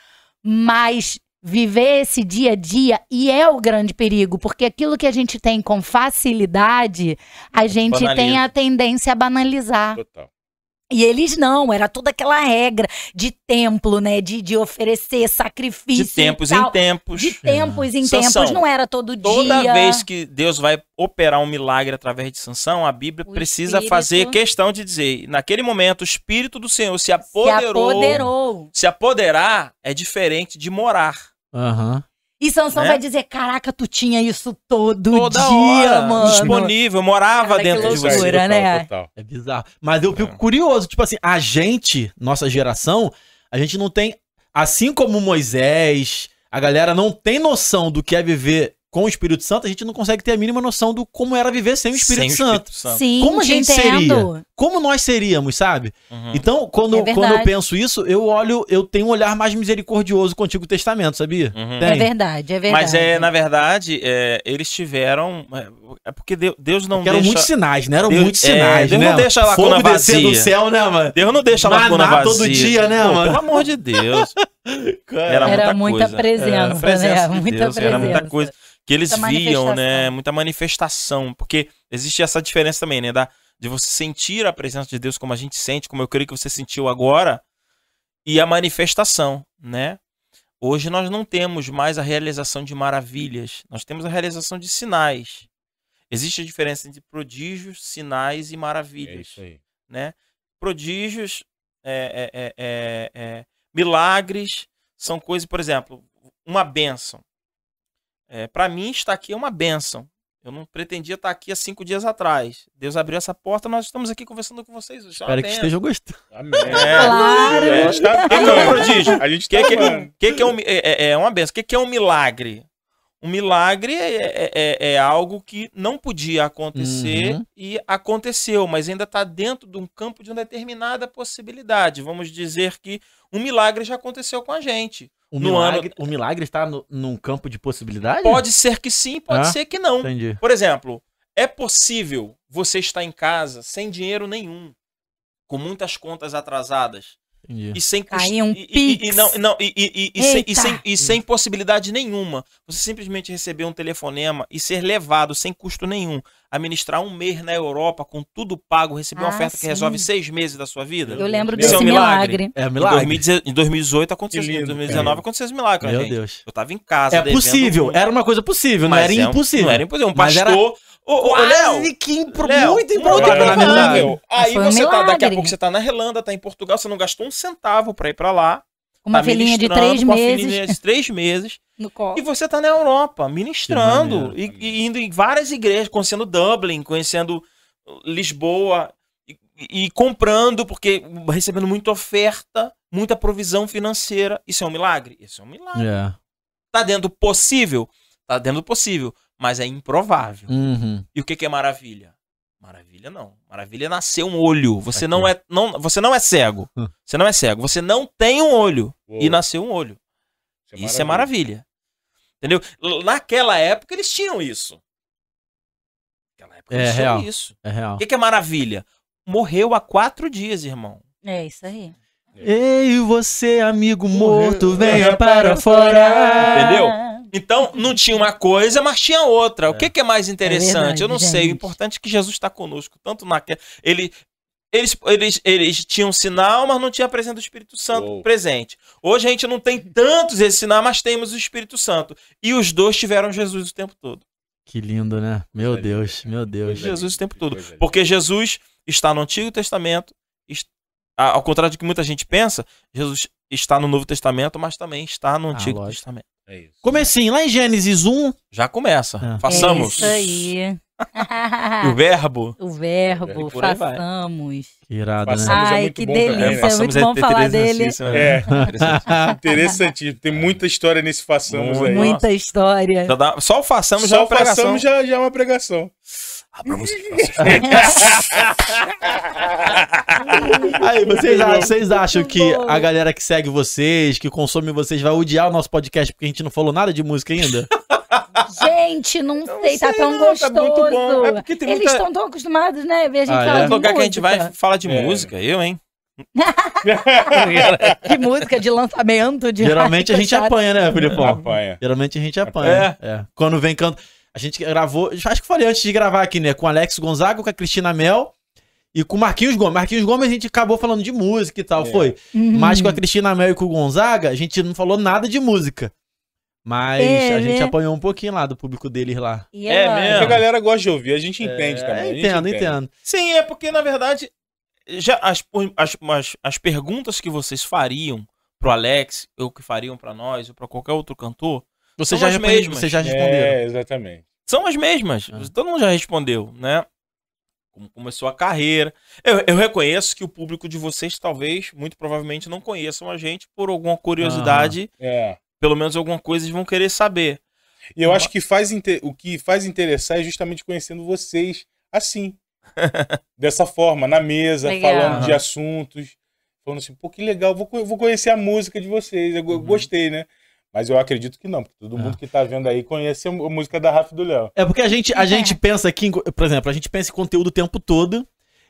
Mas viver esse dia a dia, e é o grande perigo, porque aquilo que a gente tem com facilidade, a gente tem banaliza. a tendência a banalizar. Total. E eles não, era toda aquela regra de templo, né? De, de oferecer sacrifício. De tempos e tal. em tempos. De tempos em Sansão, tempos, não era todo Toda dia. vez que Deus vai operar um milagre através de Sansão, a Bíblia O precisa Espírito- fazer questão de dizer, naquele momento o Espírito do Senhor se se apoderou. apoderou. Se apoderar é diferente de morar. Aham. E Sansão Né? vai dizer: Caraca, tu tinha isso todo Toda dia, hora, mano. disponível, morava Cara, que dentro de Isso aí, você. loucura. total, né? total. É bizarro. Mas eu fico curioso, tipo assim, a gente, nossa geração, a gente não tem, assim como Moisés, a galera não tem noção do que é viver com o Espírito Santo, a gente não consegue ter a mínima noção do como era viver sem o Espírito Sem Santo. Santo. Sim, Como a te gente entendo. seria? Como nós seríamos, sabe? Uhum. Então, quando, É quando eu penso isso, eu olho, eu tenho um olhar mais misericordioso com o Antigo Testamento, sabia? Uhum. Tem. É verdade, é verdade. Mas é, na verdade, é, eles tiveram. é, É porque Deus, Deus não Porque eram deixa. muitos sinais, né? Eram Deus- muitos é, sinais, Deus né? não deixa a lacuna Fogo descer vazia. do céu, né, mano? Deus não deixa a Maná lacuna vazia. todo dia, né, Pô, mano? Pelo amor de Deus. Era, Era muita, muita coisa. presença, Era a presença né? de Muita Deus, Era muita presença. coisa que eles Muita viam, né? Muita manifestação. Porque existe essa diferença também, né? Da, de você sentir a presença de Deus como a gente sente, como eu creio que você sentiu agora, e a manifestação, né? Hoje nós não temos mais a realização de maravilhas, nós temos a realização de sinais. Existe a diferença entre prodígios, sinais e É maravilhas isso aí. né? Prodígios, é, é, é, é, é, milagres, são coisas, por exemplo, uma bênção. É, Para mim, estar aqui é uma bênção. Eu não pretendia estar aqui há cinco dias atrás. Deus abriu essa porta, nós estamos aqui conversando com vocês. É Espero que estejam gostando. Amém. É. Claro. A gente tá O que, que é um amando. prodígio? A gente O que, tá que, que, é, um, é, é- é uma benção? O que, que é um milagre? Um milagre é, é- é- é algo que não podia acontecer Uhum. e aconteceu, mas ainda está dentro de um campo de uma determinada possibilidade. Vamos dizer que um milagre já aconteceu com a gente. O No milagre, o milagre está no, num campo de possibilidade? Pode ser que sim, pode Ah, ser que não. Entendi. Por exemplo, é possível você estar em casa sem dinheiro nenhum, com muitas contas atrasadas, entendi. e sem cust- Cair um e, e- e Pix. não, não, e, e- e- e sem, e, sem, e sem possibilidade nenhuma. Você simplesmente receber um telefonema e ser levado sem custo nenhum a ministrar um mês na Europa com tudo pago, receber uma Ah, oferta que sim. resolve seis meses da sua vida. Eu lembro Isso é desse um milagre. milagre. É um Em, milagre. 2010 em 2018 aconteceu Que isso, em lindo, 2019 cara. aconteceu esse milagre, Meu gente. Deus. Eu tava em casa. É possível. Era uma coisa possível, não mas era é um- impossível. Não era impossível. Um Mas era pastor. Ô, ô, ô, Léo, Quase que impro... Léo, muito improvável. Aí um você tá, daqui a pouco você tá na Irlanda, tá em Portugal, você não gastou um centavo pra ir pra lá. Uma tá filhinha de ministrando três com a meses filhinha de três meses. no colo. E você tá na Europa, ministrando. E, e indo em várias igrejas, conhecendo Dublin, conhecendo Lisboa. E, e- comprando, porque recebendo muita oferta, muita provisão financeira. Isso é um milagre? Isso é um milagre. É. Tá dentro do possível? Tá dentro do possível. Mas é improvável. Uhum. E o que, que é maravilha? Maravilha não. Maravilha é nascer um olho. Você Aqui. não é não, você não é cego. Hum. Você não é cego. Você não tem um olho Uou, e nasceu um olho. Isso é maravilha. Entendeu? L- Naquela época eles tinham isso. Naquela época É eles tinham real. isso. É real. O que, que é maravilha? Morreu há quatro dias, irmão. É isso aí. Ei, você, amigo Morreu. morto, venha para fora. Entendeu? Então, não tinha uma coisa, mas tinha outra. O que, que é mais interessante? verdade, eu não sei. O gente. importante é que Jesus está conosco, tanto naquela. Ele. Eles, eles, eles tinham sinal, mas não tinha a presença do Espírito Santo Uou. presente. Hoje a gente não tem tantos esse sinal, mas temos o Espírito Santo. E os dois tiveram Jesus o tempo todo. Que lindo, né? Meu Deus, linda. meu Deus. Jesus o tempo todo. Porque Jesus está no Antigo Testamento, ao contrário do que muita gente pensa, Jesus está no Novo Testamento, mas também está no Ah, Antigo lógico. Testamento. É isso. Comecinho, lá em Gênesis 1, Já começa. É. Façamos. É isso aí. E o verbo. o verbo, façamos. que irado, né? Passamos. é Ai, muito que bom também, delícia. né? É Façamos muito bom é falar dele. né? É. Interessante. Interessantíssimo. Tem muita história nesse façamos aí. Muita história. Já dá- só o façamos já é Só uma pregação. façamos já, já é uma pregação. Abra a música. Aí, vocês, acham, vocês acham que a galera que segue vocês, que consome vocês, vai odiar o nosso podcast porque a gente não falou nada de música ainda? Gente, não sei, tá sei tão não, tá gostoso. muito bom. É tem Eles muita- estão tão acostumados, né? Ver a gente Ah, é? falar Todo de lugar que a gente vai música. fala de É. música, eu, hein? De música, de lançamento, de Geralmente a gente chato. apanha, né, Filipão? Apanha. Geralmente a gente apanha. É. Quando vem canto. A gente gravou. Acho que falei antes de gravar aqui, né? Com o Alex Gonzaga, com a Cristina Mel e com o Marquinhos Gomes. Marquinhos Gomes a gente acabou falando de música e tal, É. foi. Uhum. Mas com a Cristina Mel e com o Gonzaga, a gente não falou nada de música. Mas É, a gente né? apanhou um pouquinho lá do público deles lá. É ela- mesmo? A galera gosta de ouvir, a gente entende É, também. a gente entendo, entende. entendo. Sim, é porque, na verdade, já as, as, as, as perguntas que vocês fariam pro Alex, ou que fariam pra nós, ou pra qualquer outro cantor, Você já, responde- mesmas. vocês já responderam. É, exatamente. São as mesmas. Ah. Todo mundo já respondeu, né? Como começou a carreira. Eu, eu reconheço que o público de vocês, talvez, muito provavelmente, não conheçam a gente por alguma curiosidade. É. Pelo menos alguma coisa eles vão querer saber. E eu acho que faz o que faz interessar é justamente conhecendo vocês assim. Dessa forma, na mesa, Legal. falando de assuntos. Falando assim, pô, que legal, vou, vou conhecer a música de vocês. Eu Uhum. gostei, né? Mas eu acredito que não, porque todo É. mundo que tá vendo aí conhece a música da Rafa do Léo. É porque a gente, a gente pensa aqui, por exemplo, a gente pensa em conteúdo o tempo todo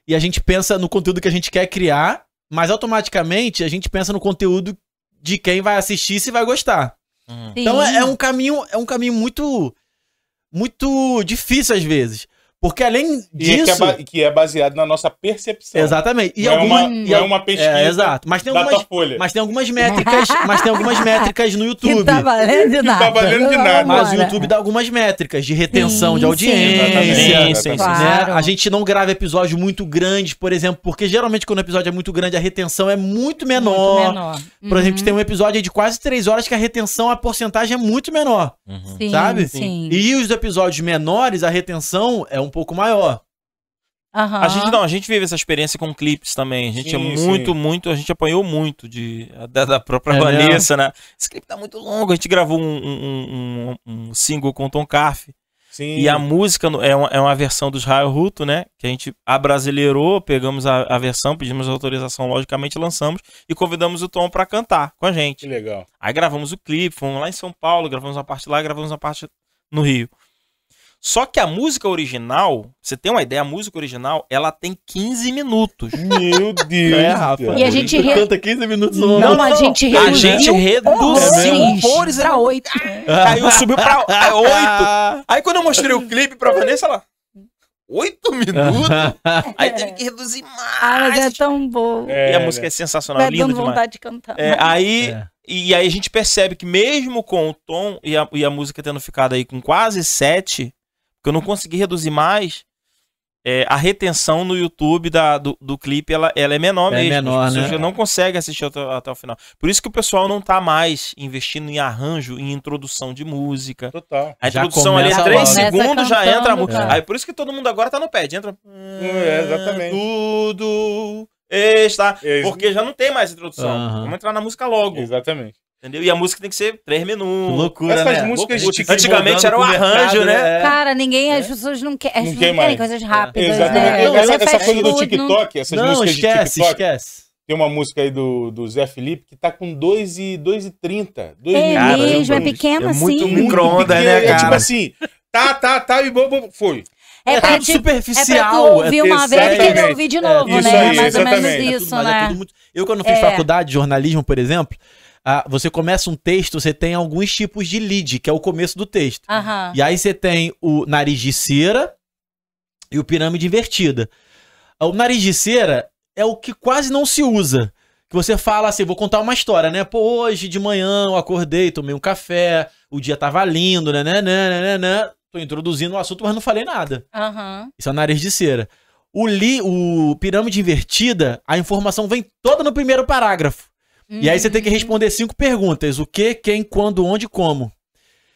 e a gente pensa no conteúdo que a gente quer criar, mas automaticamente a gente pensa no conteúdo de quem vai assistir se vai gostar. Hum. Então é, é um caminho, é um caminho muito muito difícil às vezes, porque além que, é disso, ba- que é baseado na nossa percepção. exatamente. E não, alguma, é uma, e não é uma pesquisa é, exato, mas tem da algumas mas tem algumas métricas, mas tem algumas métricas no Que YouTube. tá valendo de nada. valendo de nada. Mas o. YouTube dá algumas métricas de retenção Sim, de audiência. Exatamente, sim, sim, né? Claro. A gente não grava episódios muito grandes, por exemplo, porque geralmente quando o episódio é muito grande, a retenção é muito menor. Muito menor. Por exemplo, Uhum. tem um episódio de quase três horas que a retenção, a porcentagem é muito menor, Uhum. Sim, sabe? Sim. E os episódios menores, a retenção é um pouco maior. Aham. A gente não, a gente vive essa experiência com clipes também. A gente é Sim, muito, sim. muito, a gente apanhou muito de, da, da própria É Vanessa, né? Esse clipe tá muito longo. A gente gravou um, um, um- um single com o Tom Carf. Sim. E a música no- é uma, é uma versão dos Raio Ruto, né? Que a gente abrasileirou, pegamos a, a versão, pedimos autorização, logicamente lançamos e convidamos o Tom pra cantar com a Que gente. legal. Aí gravamos o clipe, fomos lá em São Paulo, gravamos uma parte lá, gravamos uma parte no Rio. Só que a música original, você tem uma ideia, a música original, ela tem 15 minutos. Meu Deus. É, Rafa. E a gente re- canta 15 minutos Não, no a gente A reduziu gente reduziu horrores pra oito. Caiu, subiu pra 8. Aí quando eu mostrei o clipe pra Vanessa, ela. 8 minutos? Aí teve que reduzir Ah, mas é mais. tão bom. É, E a né? música é sensacional, Vai linda dando demais. vontade de cantar. É, aí, É. E aí a gente percebe que mesmo com o tom e a, e a música tendo ficado aí com quase 7, que eu não consegui reduzir mais, é, a retenção no YouTube da, do, do clipe ela, ela é menor É mesmo. menor, As pessoas né? já não conseguem assistir até, até o final. Por isso que o pessoal não tá mais investindo em arranjo, em introdução de música. Total. A Já introdução ali é começa 3 logo. segundos, já entra a música. cara. Aí por isso que todo mundo agora tá no pad. Entra. É, exatamente. Tudo está. É. Porque já não tem mais introdução. Aham. Vamos entrar na música logo. Exatamente. Entendeu? E a música tem que ser 3 Que minutos. loucura, Essas né? músicas Loucura. de Antigamente era o arranjo, mercado, né? é. Cara, ninguém, as pessoas não, quer, as Não pessoas quer não querem mais. coisas rápidas, Exatamente. né? Não, essa essa faz coisa do TikTok, essas Não, músicas esquece, de TikTok. esquece. Tem uma música aí do, do Zé Felipe que tá com 2 e, 2 e 30. 2 É Caramba, mesmo, é pequeno É muito assim. micro-ondas, né, É tipo cara? assim, tá, tá, tá, e bom, bom, foi. É pra tudo te, é pra tu superficial. ouvir uma vez e querer ouvir de novo, isso né? aí, Mais ou menos exatamente. É tudo- isso, é né? tudo muito- Eu, quando fiz É. faculdade de jornalismo, por exemplo, ah, você começa um texto, você tem alguns tipos de lead, que é o começo do texto. Aham. E aí você tem o nariz de cera e o pirâmide invertida. O nariz de cera é o que quase não se usa. Que você fala assim, vou contar uma história, né? Pô, hoje de manhã eu acordei, tomei um café, o dia tava lindo, né, né, né, né, né, né. Tô introduzindo o assunto, mas não falei nada. Aham. Isso é o nariz de cera. O, li, o pirâmide invertida, a informação vem toda no primeiro parágrafo. E aí você tem que Uhum. responder cinco perguntas: o que, quem, quando, onde, como.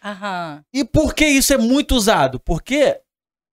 Aham. E por que isso é muito usado? Porque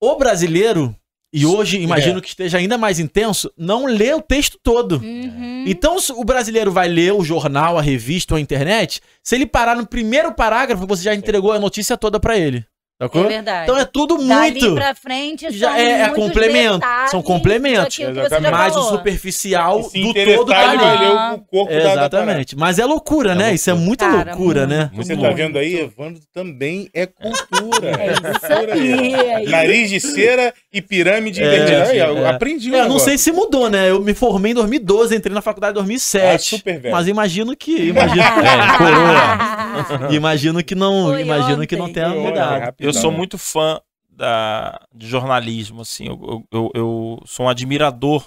o brasileiro, e hoje imagino que esteja ainda mais intenso, não lê o texto todo. Uhum. Então, se o brasileiro vai ler o jornal, a revista ou a internet, se ele parar no primeiro parágrafo, você já entregou a notícia toda pra ele. Sacou? É verdade. Então é tudo Dali muito. pra frente Já é- é complemento, são complementos. Exatamente. mais o superficial do todo tá ali. Ah. o corpo da- da. Exatamente. Mas é loucura, É né? Isso é muita Cara, loucura, né? muito. Você tá vendo aí, Evandro também é cultura. É isso Cultura aí. é isso. Nariz de cera e pirâmide É. Aí, eu é. aprendi um É, eu não sei se mudou, né? Eu me formei em 2012, entrei na faculdade em Ah, 2007. super velho. mas imagino que. Imagino, é, coroa. Imagino que não. Foi imagino que não ontem. tenha ontem, mudado. Eu sou muito fã da, de jornalismo, assim. Eu, eu, eu, eu sou um admirador.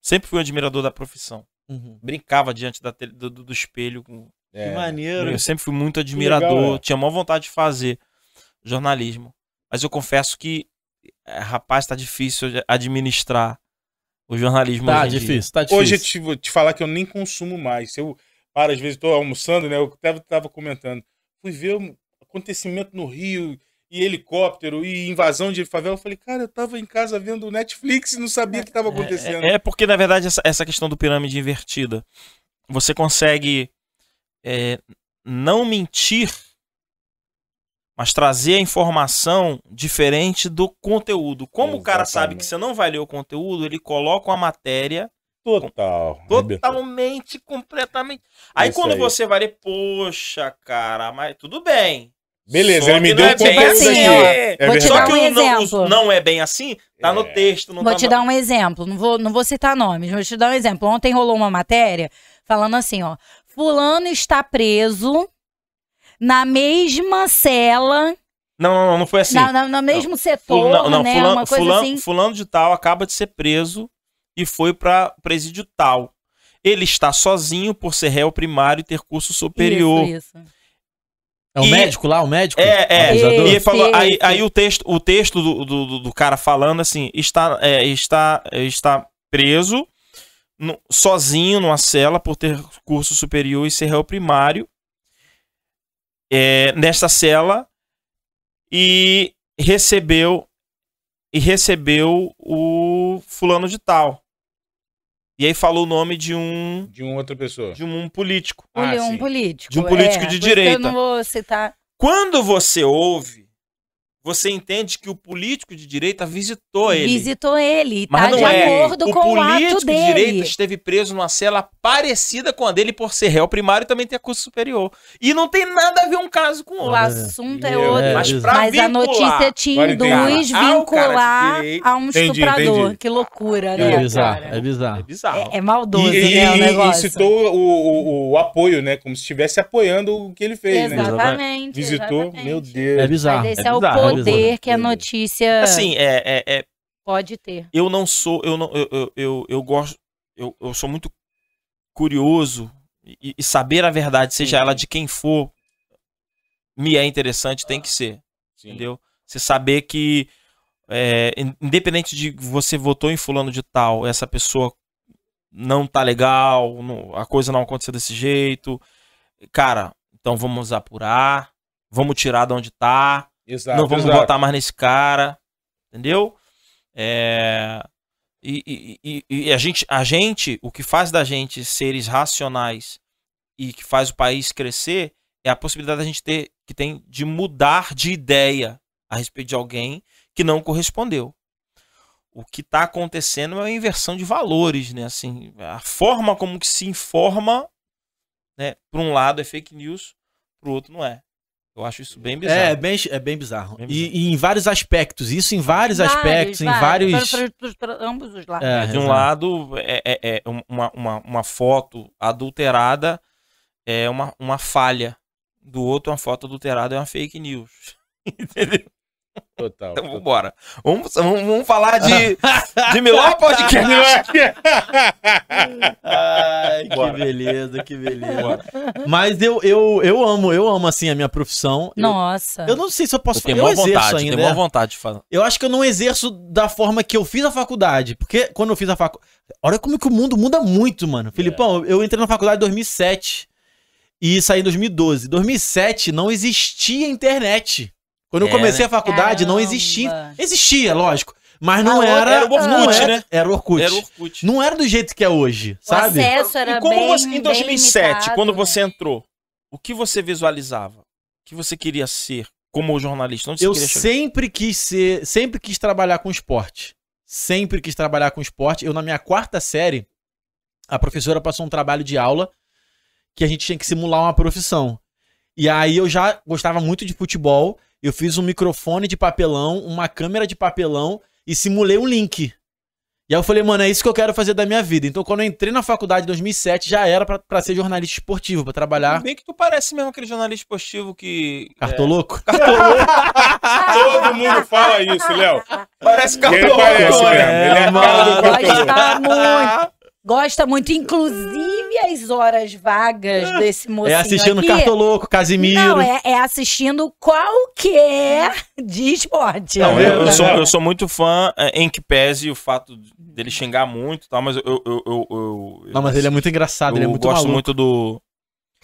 Sempre fui um admirador da profissão. Uhum. Brincava diante da do, do- espelho. com- É. Que maneiro. Eu sempre fui muito admirador. legal, é. Tinha maior vontade de fazer jornalismo. Mas eu confesso que, é, rapaz, tá difícil de administrar o jornalismo Tá hoje difícil, tá difícil. Hoje eu te, vou te falar que eu nem consumo mais. Eu para, às vezes, tô almoçando, né? Eu tava, tava comentando. Fui ver um acontecimento no Rio, e helicóptero, e invasão de favela. Eu falei, cara, eu tava em casa vendo Netflix e não sabia o que tava acontecendo. É, é porque, na verdade, essa, essa questão do pirâmide invertida, você consegue é, não mentir, mas trazer a informação diferente do conteúdo. Como o cara sabe Exatamente. que você não vai ler o conteúdo, ele coloca uma matéria Total. totalmente, completamente. Aí Isso quando aí. você vai ler, poxa, cara, mas tudo bem. Beleza, Só ele me deu não o é bem conteúdo assim, aqui. ó. É Vou te dar Só que um o não, exemplo. o não é bem assim, tá no É. texto. Não Vou tá te no- dar um exemplo, não vou, não vou citar nomes, vou te dar um exemplo. Ontem rolou uma matéria falando assim, ó. Fulano está preso na mesma cela, Não, não, não, não foi assim. na, na- no mesmo setor, Fula- não, não, né? fulano, uma coisa fulano- assim. fulano de tal acaba de ser preso e foi pra presídio tal. Ele está sozinho por ser réu primário e ter curso superior. Isso, isso. É o E- médico lá, o médico? É, é. Abusador? E ele falou, aí, aí o texto, o texto do, do, do- do cara falando assim, está, é, está, está preso no- sozinho numa cela por ter curso superior e ser réu primário é, nesta cela e recebeu e recebeu o fulano de tal. E aí falou o nome de um De uma outra pessoa. de um político. Ah, Ele é um sim. político. De um político é, de direita. Eu não vou citar. Quando você ouve, você entende que o político de direita visitou ele. Visitou ele e Mas tá não de é. acordo o com o ato político de dele. direita esteve preso numa cela parecida com a dele por ser réu primário e também ter curso superior. E não tem nada a ver um caso com o O outro. assunto é É, outro. é, mas exato. a vincular- notícia te induz de vincular a um Entendi, estuprador. entendi. Que loucura, É, né? bizarro, cara? é bizarro. É bizarro. É, é maldoso, E, né? O e- e negócio. citou o, o- o apoio, né? Como se estivesse apoiando o que ele fez, né? Exatamente. Visitou, exatamente. meu Deus. É bizarro. Mas esse É é, bizarro, o é poder bizarro. que a notícia Assim, é, é- é- pode ter. eu não sou, eu não, eu, eu, eu, eu gosto, eu, eu sou muito curioso e, e saber a verdade, seja Sim. ela de quem for, me é interessante, tem que ser. Sim. Entendeu? Você saber que, é, in- independente de você votou em fulano de tal, essa pessoa não tá legal, não- a coisa não aconteceu desse jeito. Cara, então vamos apurar, vamos tirar de onde tá, Exato, não vamos exato. votar mais nesse cara, entendeu? É, E, e- e- e a, gente, a gente, o que faz da gente seres racionais e que faz o país crescer é a possibilidade da gente ter que tem de mudar de ideia a respeito de alguém que não correspondeu. O que está acontecendo é uma inversão de valores, né? Assim, a forma como que se informa, né? Por um lado é fake news, pro outro não é. Eu acho isso bem bizarro. É, é bem, é bem bizarro. Bem E, e em vários aspectos. Isso em vários, aspectos, em vários. vários. Para- para- para- para ambos os lados. É, de um lado, é, é- é uma, uma, uma foto adulterada é uma, uma falha. Do outro, uma foto adulterada é uma fake news. Entendeu? Total. Então vambora. Vamos, vamos, vamos falar de, de melhor podcast. Ai, que beleza, que beleza. Mas eu, eu, eu amo, eu amo assim a minha profissão. Eu- Nossa. Eu, não sei se eu posso Eu tenho Eu maior exerço vontade, ainda. tenho maior é. vontade de falar. Eu acho que eu não exerço da forma que eu fiz a faculdade. Porque quando eu fiz a faculdade. Olha como que o mundo muda muito, mano. Filipão, eu entrei na faculdade em 2007 e saí em 2012. 2007 não existia internet. Quando eu É, comecei né? a faculdade, não Caramba. existia. Existia, lógico. Mas não Ah, era. era o Orkut, não era, né? Era o Orkut. Era o Orkut. Não era do jeito que é hoje, O sabe? acesso era e como bem, você, em bem 2007, limitado, quando né? você entrou, o que você visualizava? O que você queria ser como jornalista? Onde você Eu queria chegar? sempre quis ser, sempre quis trabalhar com esporte. Sempre quis trabalhar com esporte. Eu, na minha quarta série, a professora passou um trabalho de aula que a gente tinha que simular uma profissão. E aí eu já gostava muito de futebol. Eu fiz um microfone de papelão, uma câmera de papelão e simulei um link. E aí eu falei, mano, é isso que eu quero fazer da minha vida. Então, quando eu entrei na faculdade em 2007, já era pra, pra ser jornalista esportivo, pra trabalhar. Bem que tu parece mesmo aquele jornalista esportivo que. Cartoloco? Todo mundo fala isso, Léo. Parece E ele parece mesmo. É, Ele é a cara do mano. Cartoloco. Gosta muito. Gosta muito, inclusive as horas vagas desse mocinho É assistindo aqui. Cartoloco, Casimiro. Não, é, é assistindo qualquer de esporte. Não, Tá eu, vendo? eu sou, eu sou muito fã, é, em que pese o fato dele xingar muito e tal, mas eu. eu, eu, eu- eu- Não, mas ele é muito engraçado, ele é eu muito gosto maluco. muito do,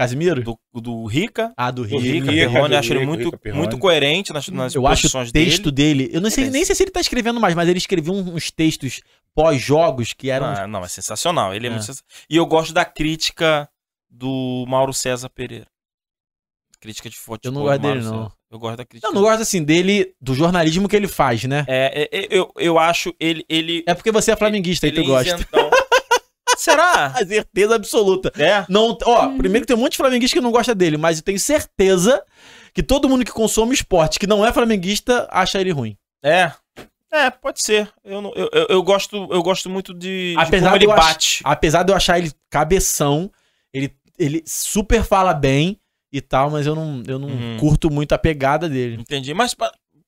Casimiro? do, do Rica. Ah, do Do Rica. Rica, Rica, Perrone, do acho ele Rica, muito, Rica muito coerente nas, nas Eu acho o texto dele. dele. Eu não sei, nem sei se ele tá escrevendo mais, mas ele escreveu uns textos pós-jogos que eram. Ah, não, é sensacional. Ele é, É. muito sensa- E eu gosto da crítica do Mauro César Pereira. Crítica de futebol. Eu não gosto dele, não. Eu gosto da crítica. Eu não gosto assim dele, do jornalismo que ele faz, né? É, é, é, eu, eu acho ele. ele É porque você é flamenguista e ele tu gosta. isentão. Será? A certeza absoluta. É. Não, ó, primeiro que tem um monte de flamenguista que não gosta dele, mas eu tenho certeza que todo mundo que consome esporte que não é flamenguista acha ele ruim. É. É, pode ser. Eu, não- eu, eu, eu gosto, eu gosto muito de, de Apesar como de ele eu ach- bate. Apesar de eu achar ele cabeção, ele, ele super fala bem e tal, mas eu não, eu não Uhum. curto muito a pegada dele. Entendi. Mas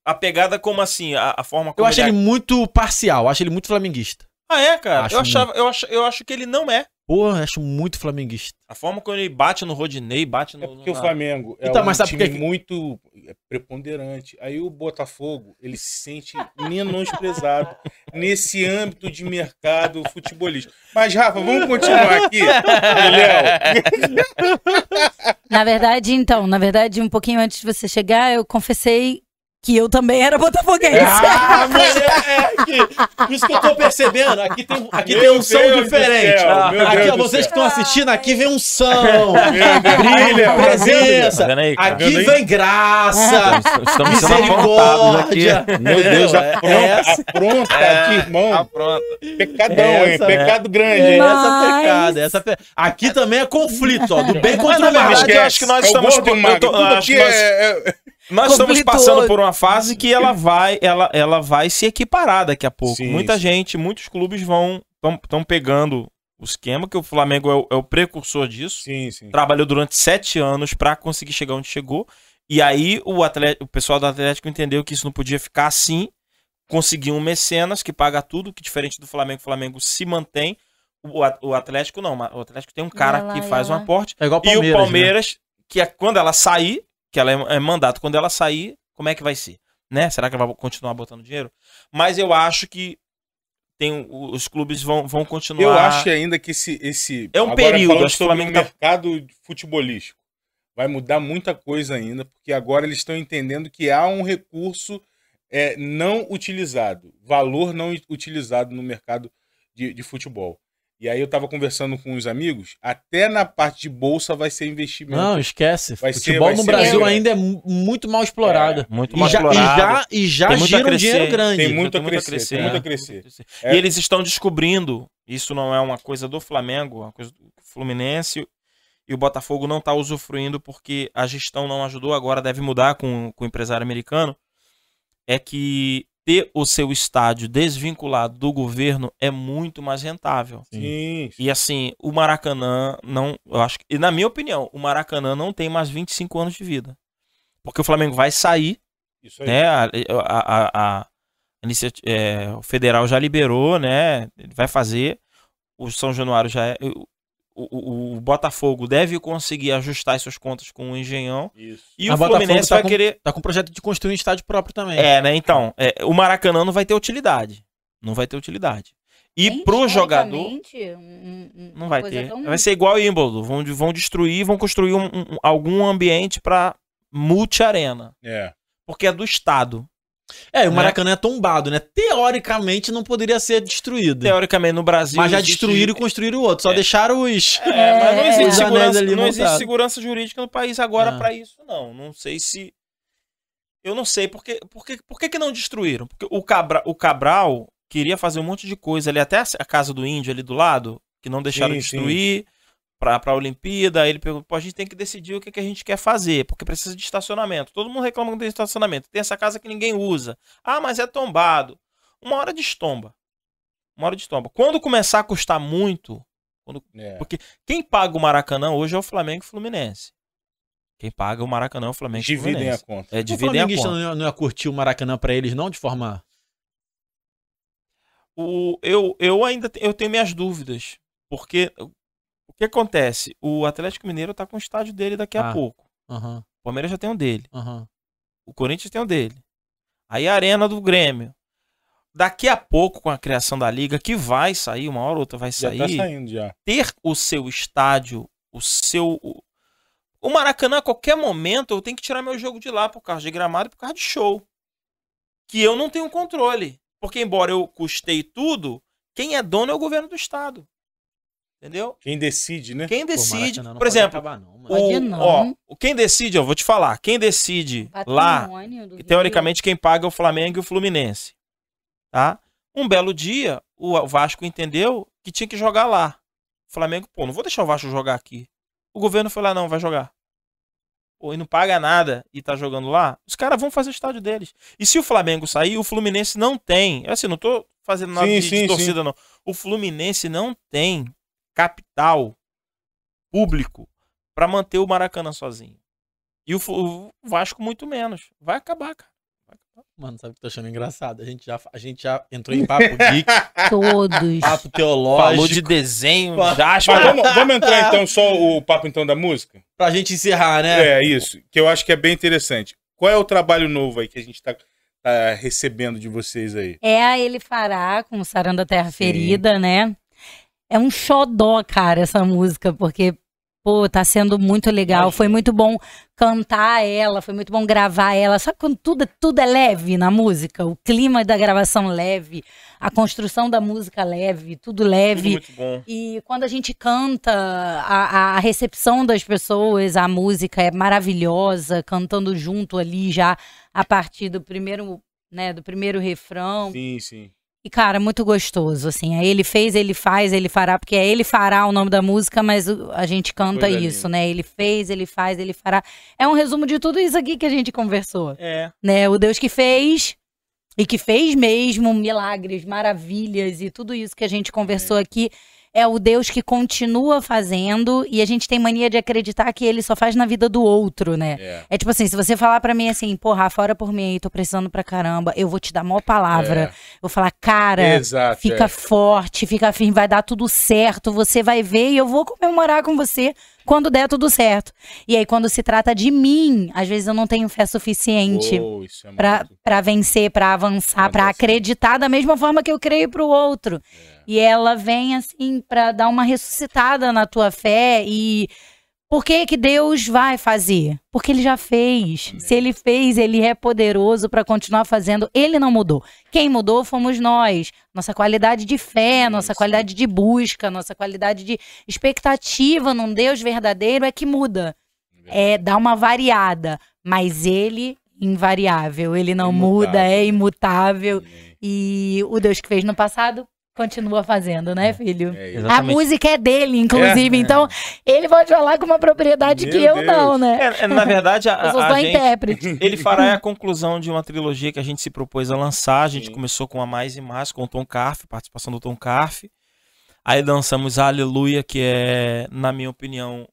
a pegada como assim? A, a forma Eu como acho ele muito parcial, eu acho ele muito flamenguista. Ah, é, cara? Acho eu, achava, eu, acho, eu acho que ele não é. Eu acho muito flamenguista. A forma como ele bate no Rodinei, bate no. É porque o na- Flamengo é Então, um mas sabe time que- muito preponderante. Aí o Botafogo, ele se sente menosprezado nesse âmbito de mercado futebolístico. Mas, Rafa, vamos continuar aqui. Léo, Na verdade, então, na verdade, um pouquinho antes de você chegar, eu confessei que eu também era botafoguense. Ah, moleque! Isso que eu tô percebendo. Aqui tem, aqui Meu tem um som Deus diferente. céu, aqui, Deus ó, vocês que estão assistindo, aqui vem um som. Deus, tá vendo, presença. Tá aí? Aqui vendo aí? vem graça. Estamos apontados aqui. Misericórdia. Meu Deus, É, apronta, apronta É, aqui, irmão. Pronto. Pecadão, hein? essa- Pecado grande, hein? Mas- Essa pecada, essa pe... Aqui também é conflito, ó. Do bem contra o mal. eu acho que nós É estamos- eu tô- tudo acho aqui que nós- é- é- Nós estamos passando por uma fase que ela vai, ela, ela vai se equiparar daqui a pouco. Sim, Muita sim. gente, muitos clubes vão estão pegando o esquema que o Flamengo é o, é o precursor disso. Sim, sim. Trabalhou durante sete anos para conseguir chegar onde chegou. E aí o, atleta, o pessoal do Atlético entendeu que isso não podia ficar assim. Conseguiu um mecenas que paga tudo, que diferente do Flamengo, o Flamengo se mantém. O, o Atlético não. O Atlético tem um cara lá, que faz um lá. aporte. É igual E o né? Palmeiras, que é quando ela sair, que ela é, é mandato, quando ela sair, como é que vai ser? Né? Será que ela vai continuar botando dinheiro? Mas eu acho que tem, os clubes vão, vão continuar. Eu acho ainda que esse. esse É um agora período, acho sobre o tá- mercado futebolístico. Vai mudar muita coisa ainda, porque agora eles estão entendendo que há um recurso é, não utilizado, valor não utilizado no mercado de, de futebol. E aí eu tava conversando com os amigos, até na parte de bolsa vai ser investimento. Não, esquece. Vai ser- Futebol vai no ser Brasil grande. ainda é mu- muito mal explorado. muito E mais já, e explorado. já, e já Tem muito a gira um crescer. dinheiro grande. Tem muito a Tem crescer, tem muito a crescer. muito a crescer. É. E eles estão descobrindo, isso não é uma coisa do Flamengo, é uma coisa do Fluminense, e o Botafogo não está usufruindo porque a gestão não ajudou, agora deve mudar com, com o empresário americano, é que ter o seu estádio desvinculado do governo é muito mais rentável. Sim. E assim, o Maracanã não. Eu acho que, e na minha opinião, o Maracanã não tem mais 25 anos de vida. Porque o Flamengo vai sair, Isso aí. né? A, a, a, a é, o federal já liberou, né? Ele vai fazer. O São Januário já é. O, o, Botafogo deve conseguir ajustar as suas contas com o Engenhão. Isso. E A o Botafogo Fluminense tá vai com- querer. Tá com o projeto de construir um estádio próprio também. É, né? Então, é, o Maracanã não vai ter utilidade. Não vai ter utilidade. E Nem pro jogador. um- um- Não vai ter. tão- Vai ser igual o Wimbledon. Vão, vão destruir, vão construir um- um- algum ambiente para multi-arena. É. Porque é do Estado. É, e o Né? Maracanã é tombado, né? Teoricamente não poderia ser destruído. Teoricamente, no Brasil. Mas já existe- destruíram e construíram o outro. Só É. deixaram os. É, mas não É, existe, segurança, ali não existe segurança jurídica no país agora Ah. pra isso, não. Não sei se. Eu não sei. Por que, por que, não destruíram? Porque o, Cabra, o Cabral queria fazer um monte de coisa ali, até a casa do índio ali do lado, que não deixaram Sim, destruir pra, pra Olimpíada. Ele perguntou: pô, a gente tem que decidir o que, que a gente quer fazer, porque precisa de estacionamento. Todo mundo reclama que não tem estacionamento. Tem essa casa que ninguém usa. Ah, mas é tombado. Uma hora destomba. Uma hora destomba. Quando começar a custar muito, É. Porque quem paga o Maracanã hoje é o Flamengo e o Fluminense. Quem paga o Maracanã é o Flamengo e o Dividem a Fluminense. conta. É, O dividem a flamenguista conta. não ia, não ia curtir o Maracanã pra eles, não, de forma. O, eu, eu ainda eu tenho minhas dúvidas. Porque o que acontece? O Atlético Mineiro tá com o estádio dele daqui a Ah. pouco. Aham, O Palmeiras já tem o dele. aham. O Corinthians tem o dele. Aí a Arena do Grêmio. Daqui a pouco, com a criação da liga, que vai sair, uma hora ou outra vai Já sair. tá saindo já. ter o seu estádio, o seu. O, o Maracanã, a qualquer momento, eu tenho que tirar meu jogo de lá por causa de gramado e por causa de show. Que eu não tenho controle. Porque, embora eu custei tudo, quem é dono é o governo do estado. Entendeu? Quem decide, né? Quem Pô, decide, não por exemplo, acabar, não, o, não. ó, o- quem decide, eu vou te falar, quem decide lá Patrimônio Rio. teoricamente quem paga é o Flamengo e o Fluminense. Tá? Um belo dia, o Vasco entendeu que tinha que jogar lá. O Flamengo, pô, não vou deixar o Vasco jogar aqui. O governo foi lá, não, vai jogar. Pô, e não paga nada e tá jogando lá, os caras vão fazer o estádio deles. E se o Flamengo sair, o Fluminense não tem. Assim, não tô fazendo nada Sim, de, de sim, torcida, não. O Fluminense não tem capital público pra manter o Maracanã sozinho. E o, Vasco muito menos. Vai acabar, cara. Vai acabar. Mano, sabe o que eu tô achando engraçado? A gente já, a gente já entrou em papo geek, Todos. papo teológico. Falou de desenho. Mas vamos, vamos entrar então só o papo então da música? Pra gente encerrar, né? É, isso. Que eu acho que é bem interessante. Qual é o trabalho novo aí que a gente tá, tá recebendo de vocês aí? É a Ele Fará com Saranda Terra Sim. Ferida, né? É um xodó, cara, essa música, porque, pô, tá sendo muito legal. Foi muito bom cantar ela, foi muito bom gravar ela. Sabe quando tudo, tudo é leve na música? O clima da gravação leve, a construção da música leve, tudo Tudo leve. muito bom. E quando a gente canta, a, a recepção das pessoas, a música é maravilhosa, cantando junto ali já a partir do primeiro, né, do primeiro refrão. Sim, sim. E, cara, muito gostoso, assim. Aí ele fez, ele faz, ele fará, porque é ele fará o nome da música, mas a gente canta Coisa isso, linda. né? Ele fez, ele faz, ele fará. É um resumo de tudo isso aqui que a gente conversou, É. né? O Deus que fez e que fez mesmo milagres, maravilhas e tudo isso que a gente conversou aqui é o Deus que continua fazendo e a gente tem mania de acreditar que ele só faz na vida do outro, né? É. É tipo assim, se você falar pra mim assim, porra, fora por mim aí, tô precisando pra caramba, eu vou te dar a maior palavra. É. Eu vou falar, cara, Exato. fica é. forte, fica firme, vai dar tudo certo, você vai ver e eu vou comemorar com você quando der tudo certo. E aí, quando se trata de mim, às vezes eu não tenho fé suficiente isso é pra, muito- pra vencer, pra avançar, pra Avançar. acreditar da mesma forma que eu creio pro outro. É. E ela vem assim pra dar uma ressuscitada na tua fé e por que que Deus vai fazer? Porque ele já fez. Amém. Se ele fez, ele é poderoso pra continuar fazendo. Ele não mudou. Quem mudou fomos nós. Nossa qualidade de fé, nossa Isso. qualidade de busca, nossa qualidade de expectativa num Deus verdadeiro é que muda. É dá uma variada, mas ele invariável, ele não muda, Imutável. é imutável. Amém. E o Deus que fez no passado continua fazendo, né, filho? É. A música é dele, inclusive, É. então ele pode falar com uma propriedade que Meu eu não, Deus. né? É, é, na verdade, a, Eu sou a só gente, intérprete. ele fará a conclusão de uma trilogia que a gente se propôs a lançar. A gente Sim. começou com a Mais e Mais, com o Tom Carf, participação do Tom Carf. Aí lançamos a Aleluia, que é, na minha opinião,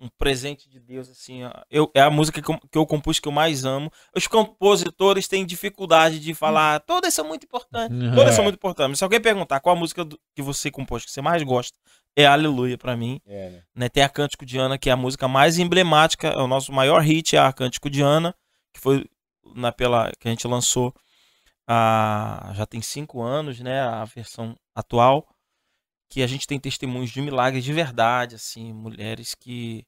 um presente de Deus. assim. ó. Eu, é a música que eu, que eu compus que eu mais amo. Os compositores têm dificuldade de falar, todas são muito importantes. Todas É. são muito importantes. Mas se alguém perguntar qual a música do- que você compôs que você mais gosta, é Aleluia pra mim. É, né? né? Tem a Cântico de Ana, que é a música mais emblemática, é o nosso maior hit, é a Cântico de Ana, que foi na, pela, que a gente lançou há, já tem cinco anos, né? A versão atual, que a gente tem testemunhos de milagres de verdade, assim, mulheres que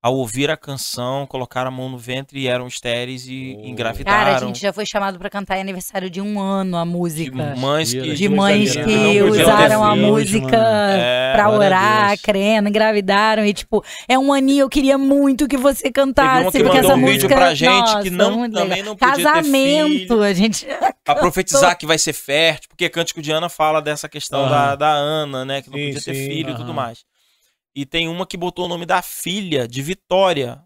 ao ouvir a canção colocaram a mão no ventre e eram estéreis e Oh. engravidaram. Cara, a gente já foi chamado pra cantar em aniversário de um ano a de música. mães que De mães que usaram a música. É, pra orar, crendo, engravidaram. E, tipo, é um aninho, eu queria muito que você Teve cantasse. uma que porque mandou essa um música. vídeo pra gente nossa, que não, também não podia ter Casamento, filho. a gente. Pra profetizar que vai ser fértil, porque Cântico de Ana fala dessa questão Aham. da, da Ana, né? Que não Sim, podia ter sim, filho e tudo mais. E tem uma que botou o nome da filha de Vitória,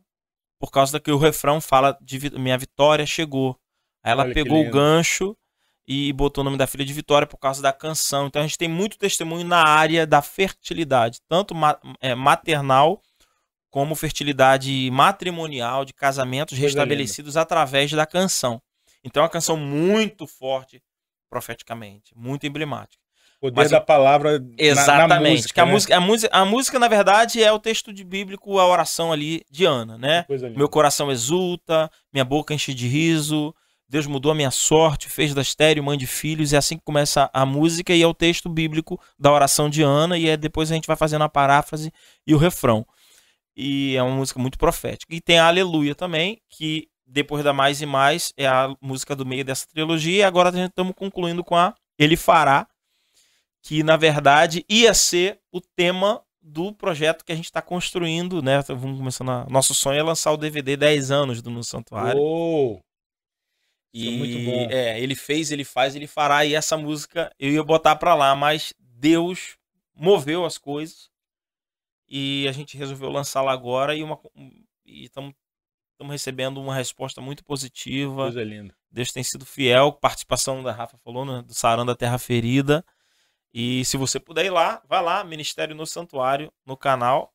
por causa que o refrão fala de minha vitória chegou. Aí ela Olha pegou o gancho e botou o nome da filha de Vitória por causa da canção. Então a gente tem muito testemunho na área da fertilidade, tanto ma- é, maternal como fertilidade matrimonial, de casamentos Coisa restabelecidos através da canção. Então é uma canção muito forte profeticamente, muito emblemática. Poder Mas da palavra na- Exatamente. na música, que a, né? música, a, música, a música, na verdade, é o texto de bíblico, a oração ali de Ana, né? Meu coração exulta, minha boca enche de riso, Deus mudou a minha sorte, fez da estéreo mãe de filhos, é assim que começa a música e é o texto bíblico da oração de Ana, e é depois a gente vai fazendo a paráfrase e o refrão. E é uma música muito profética. E tem a Aleluia também, que depois da Mais e Mais é a música do meio dessa trilogia, e agora a gente estamos concluindo com a Ele Fará, que na verdade ia ser o tema do projeto que a gente está construindo, né? Vamos começando. A... Nosso sonho é lançar o DVD 10 anos do No Santuário. Uou! e isso é muito bom. é, ele fez, ele faz, ele fará. E essa música eu ia botar pra lá, mas Deus moveu as coisas e a gente resolveu lançá-la agora e uma e estamos recebendo uma resposta muito positiva. Coisa linda. Deus tem sido fiel. Participação da Rafa falou, né, do Sarão da Terra Ferida. E se você puder ir lá, vai lá, Ministério no Santuário, no canal.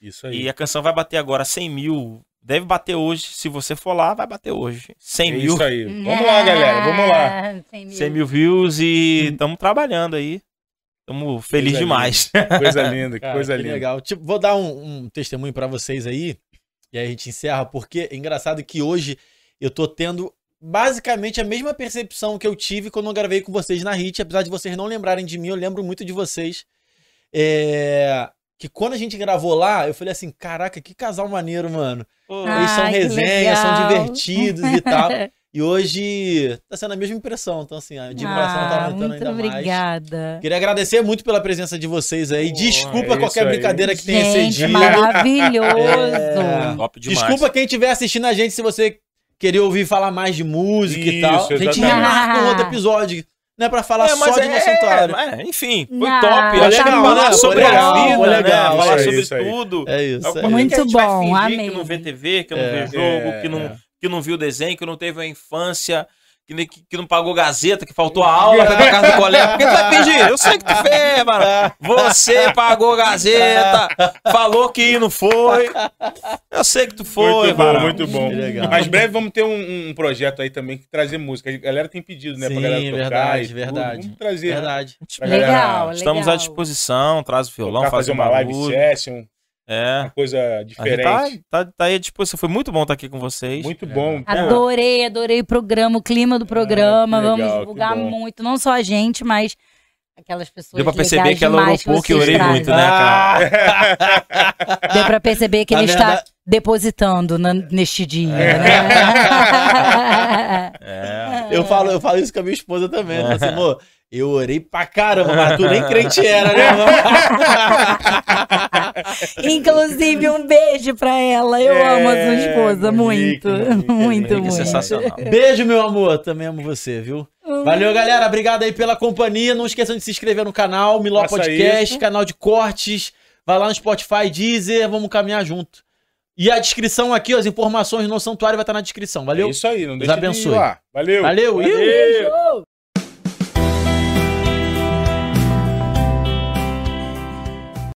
Isso aí. E a canção vai bater agora 100 mil. Deve bater hoje. Se você for lá, vai bater hoje. 100 É mil. isso aí. Vamos lá, galera. Vamos lá. Ah, 100 mil. 100 mil views e estamos trabalhando aí. Estamos felizes demais. Coisa linda, que Cara, coisa que linda. legal. Tipo, vou dar um, um testemunho pra vocês aí, e aí a gente encerra, porque é engraçado que hoje eu tô tendo basicamente a mesma percepção que eu tive quando eu gravei com vocês na HIT, apesar de vocês não lembrarem de mim, eu lembro muito de vocês. É, Que quando a gente gravou lá, eu falei assim, caraca, que casal maneiro, mano. Eles são Ai, resenha, são divertidos e tal. E hoje tá sendo a mesma impressão, então assim, a admiração tá Ah, aumentando muito ainda mais. obrigada. Queria agradecer muito pela presença de vocês aí. Desculpa é qualquer aí. brincadeira que tenha Gente, cedido. maravilhoso. É. Top demais. Desculpa quem estiver assistindo a gente se você queria ouvir falar mais de música e Isso, tal. A gente exatamente. marca um outro episódio, né, pra falar É, só de é, Santuário. é, enfim, foi Não, top. tá Acho que legal, falar né? sobre legal, a vida, foi legal. né? Falar sobre tudo. É isso. É é que Muito a gente vai bom, amei. que não vê TV, que não É, vê jogo, é, que, não, é. que não viu desenho, que não teve a infância, que, que, que não pagou gazeta, que faltou a aula pra ir pra casa do colega. Por que tu vai fingir? Eu sei que tu fez, mano. Você pagou gazeta, falou que não foi. Eu sei que tu foi, muito bom, mano. muito bom. Legal. Mas breve vamos ter um, um projeto aí também que trazer música. A galera tem pedido, né? Sim, pra galera tocar. verdade, verdade. Vamos trazer. Verdade. Pra galera Legal, Estamos legal. à disposição, traz o violão, tocar, faz fazer um uma live session, É. uma coisa A gente diferente. tá, tá, tá aí à disposição. Foi muito bom estar aqui com vocês. Muito bom. Adorei, adorei o programa, o clima do programa. que legal, Vamos divulgar muito, não só a gente, mas aquelas pessoas. Deu pra perceber que ela demais orou pouco e orei trazem. muito, né, cara? Deu pra perceber que Na ele verdade- está depositando na- neste dia, É. né? É. Eu falo, eu falo isso com a minha esposa também. Eu falo assim, amor, eu orei pra caramba, mas tu nem crente era, né, irmão? Inclusive, um beijo pra ela. Eu É, amo a sua esposa, muito. Muito, Monique, muito. sensacional. Beijo, meu amor. Também amo você, viu? Um Valeu, galera. Obrigado aí pela companhia. Não esqueçam de se inscrever no canal, Miló Faça Podcast, isso. canal de cortes. Vai lá no Spotify, Deezer, vamos caminhar junto. E a descrição aqui, as informações no santuário vai estar na descrição. Valeu? É isso aí, não Deus deixa de ir abençoe. lá. Valeu. Valeu. Valeu.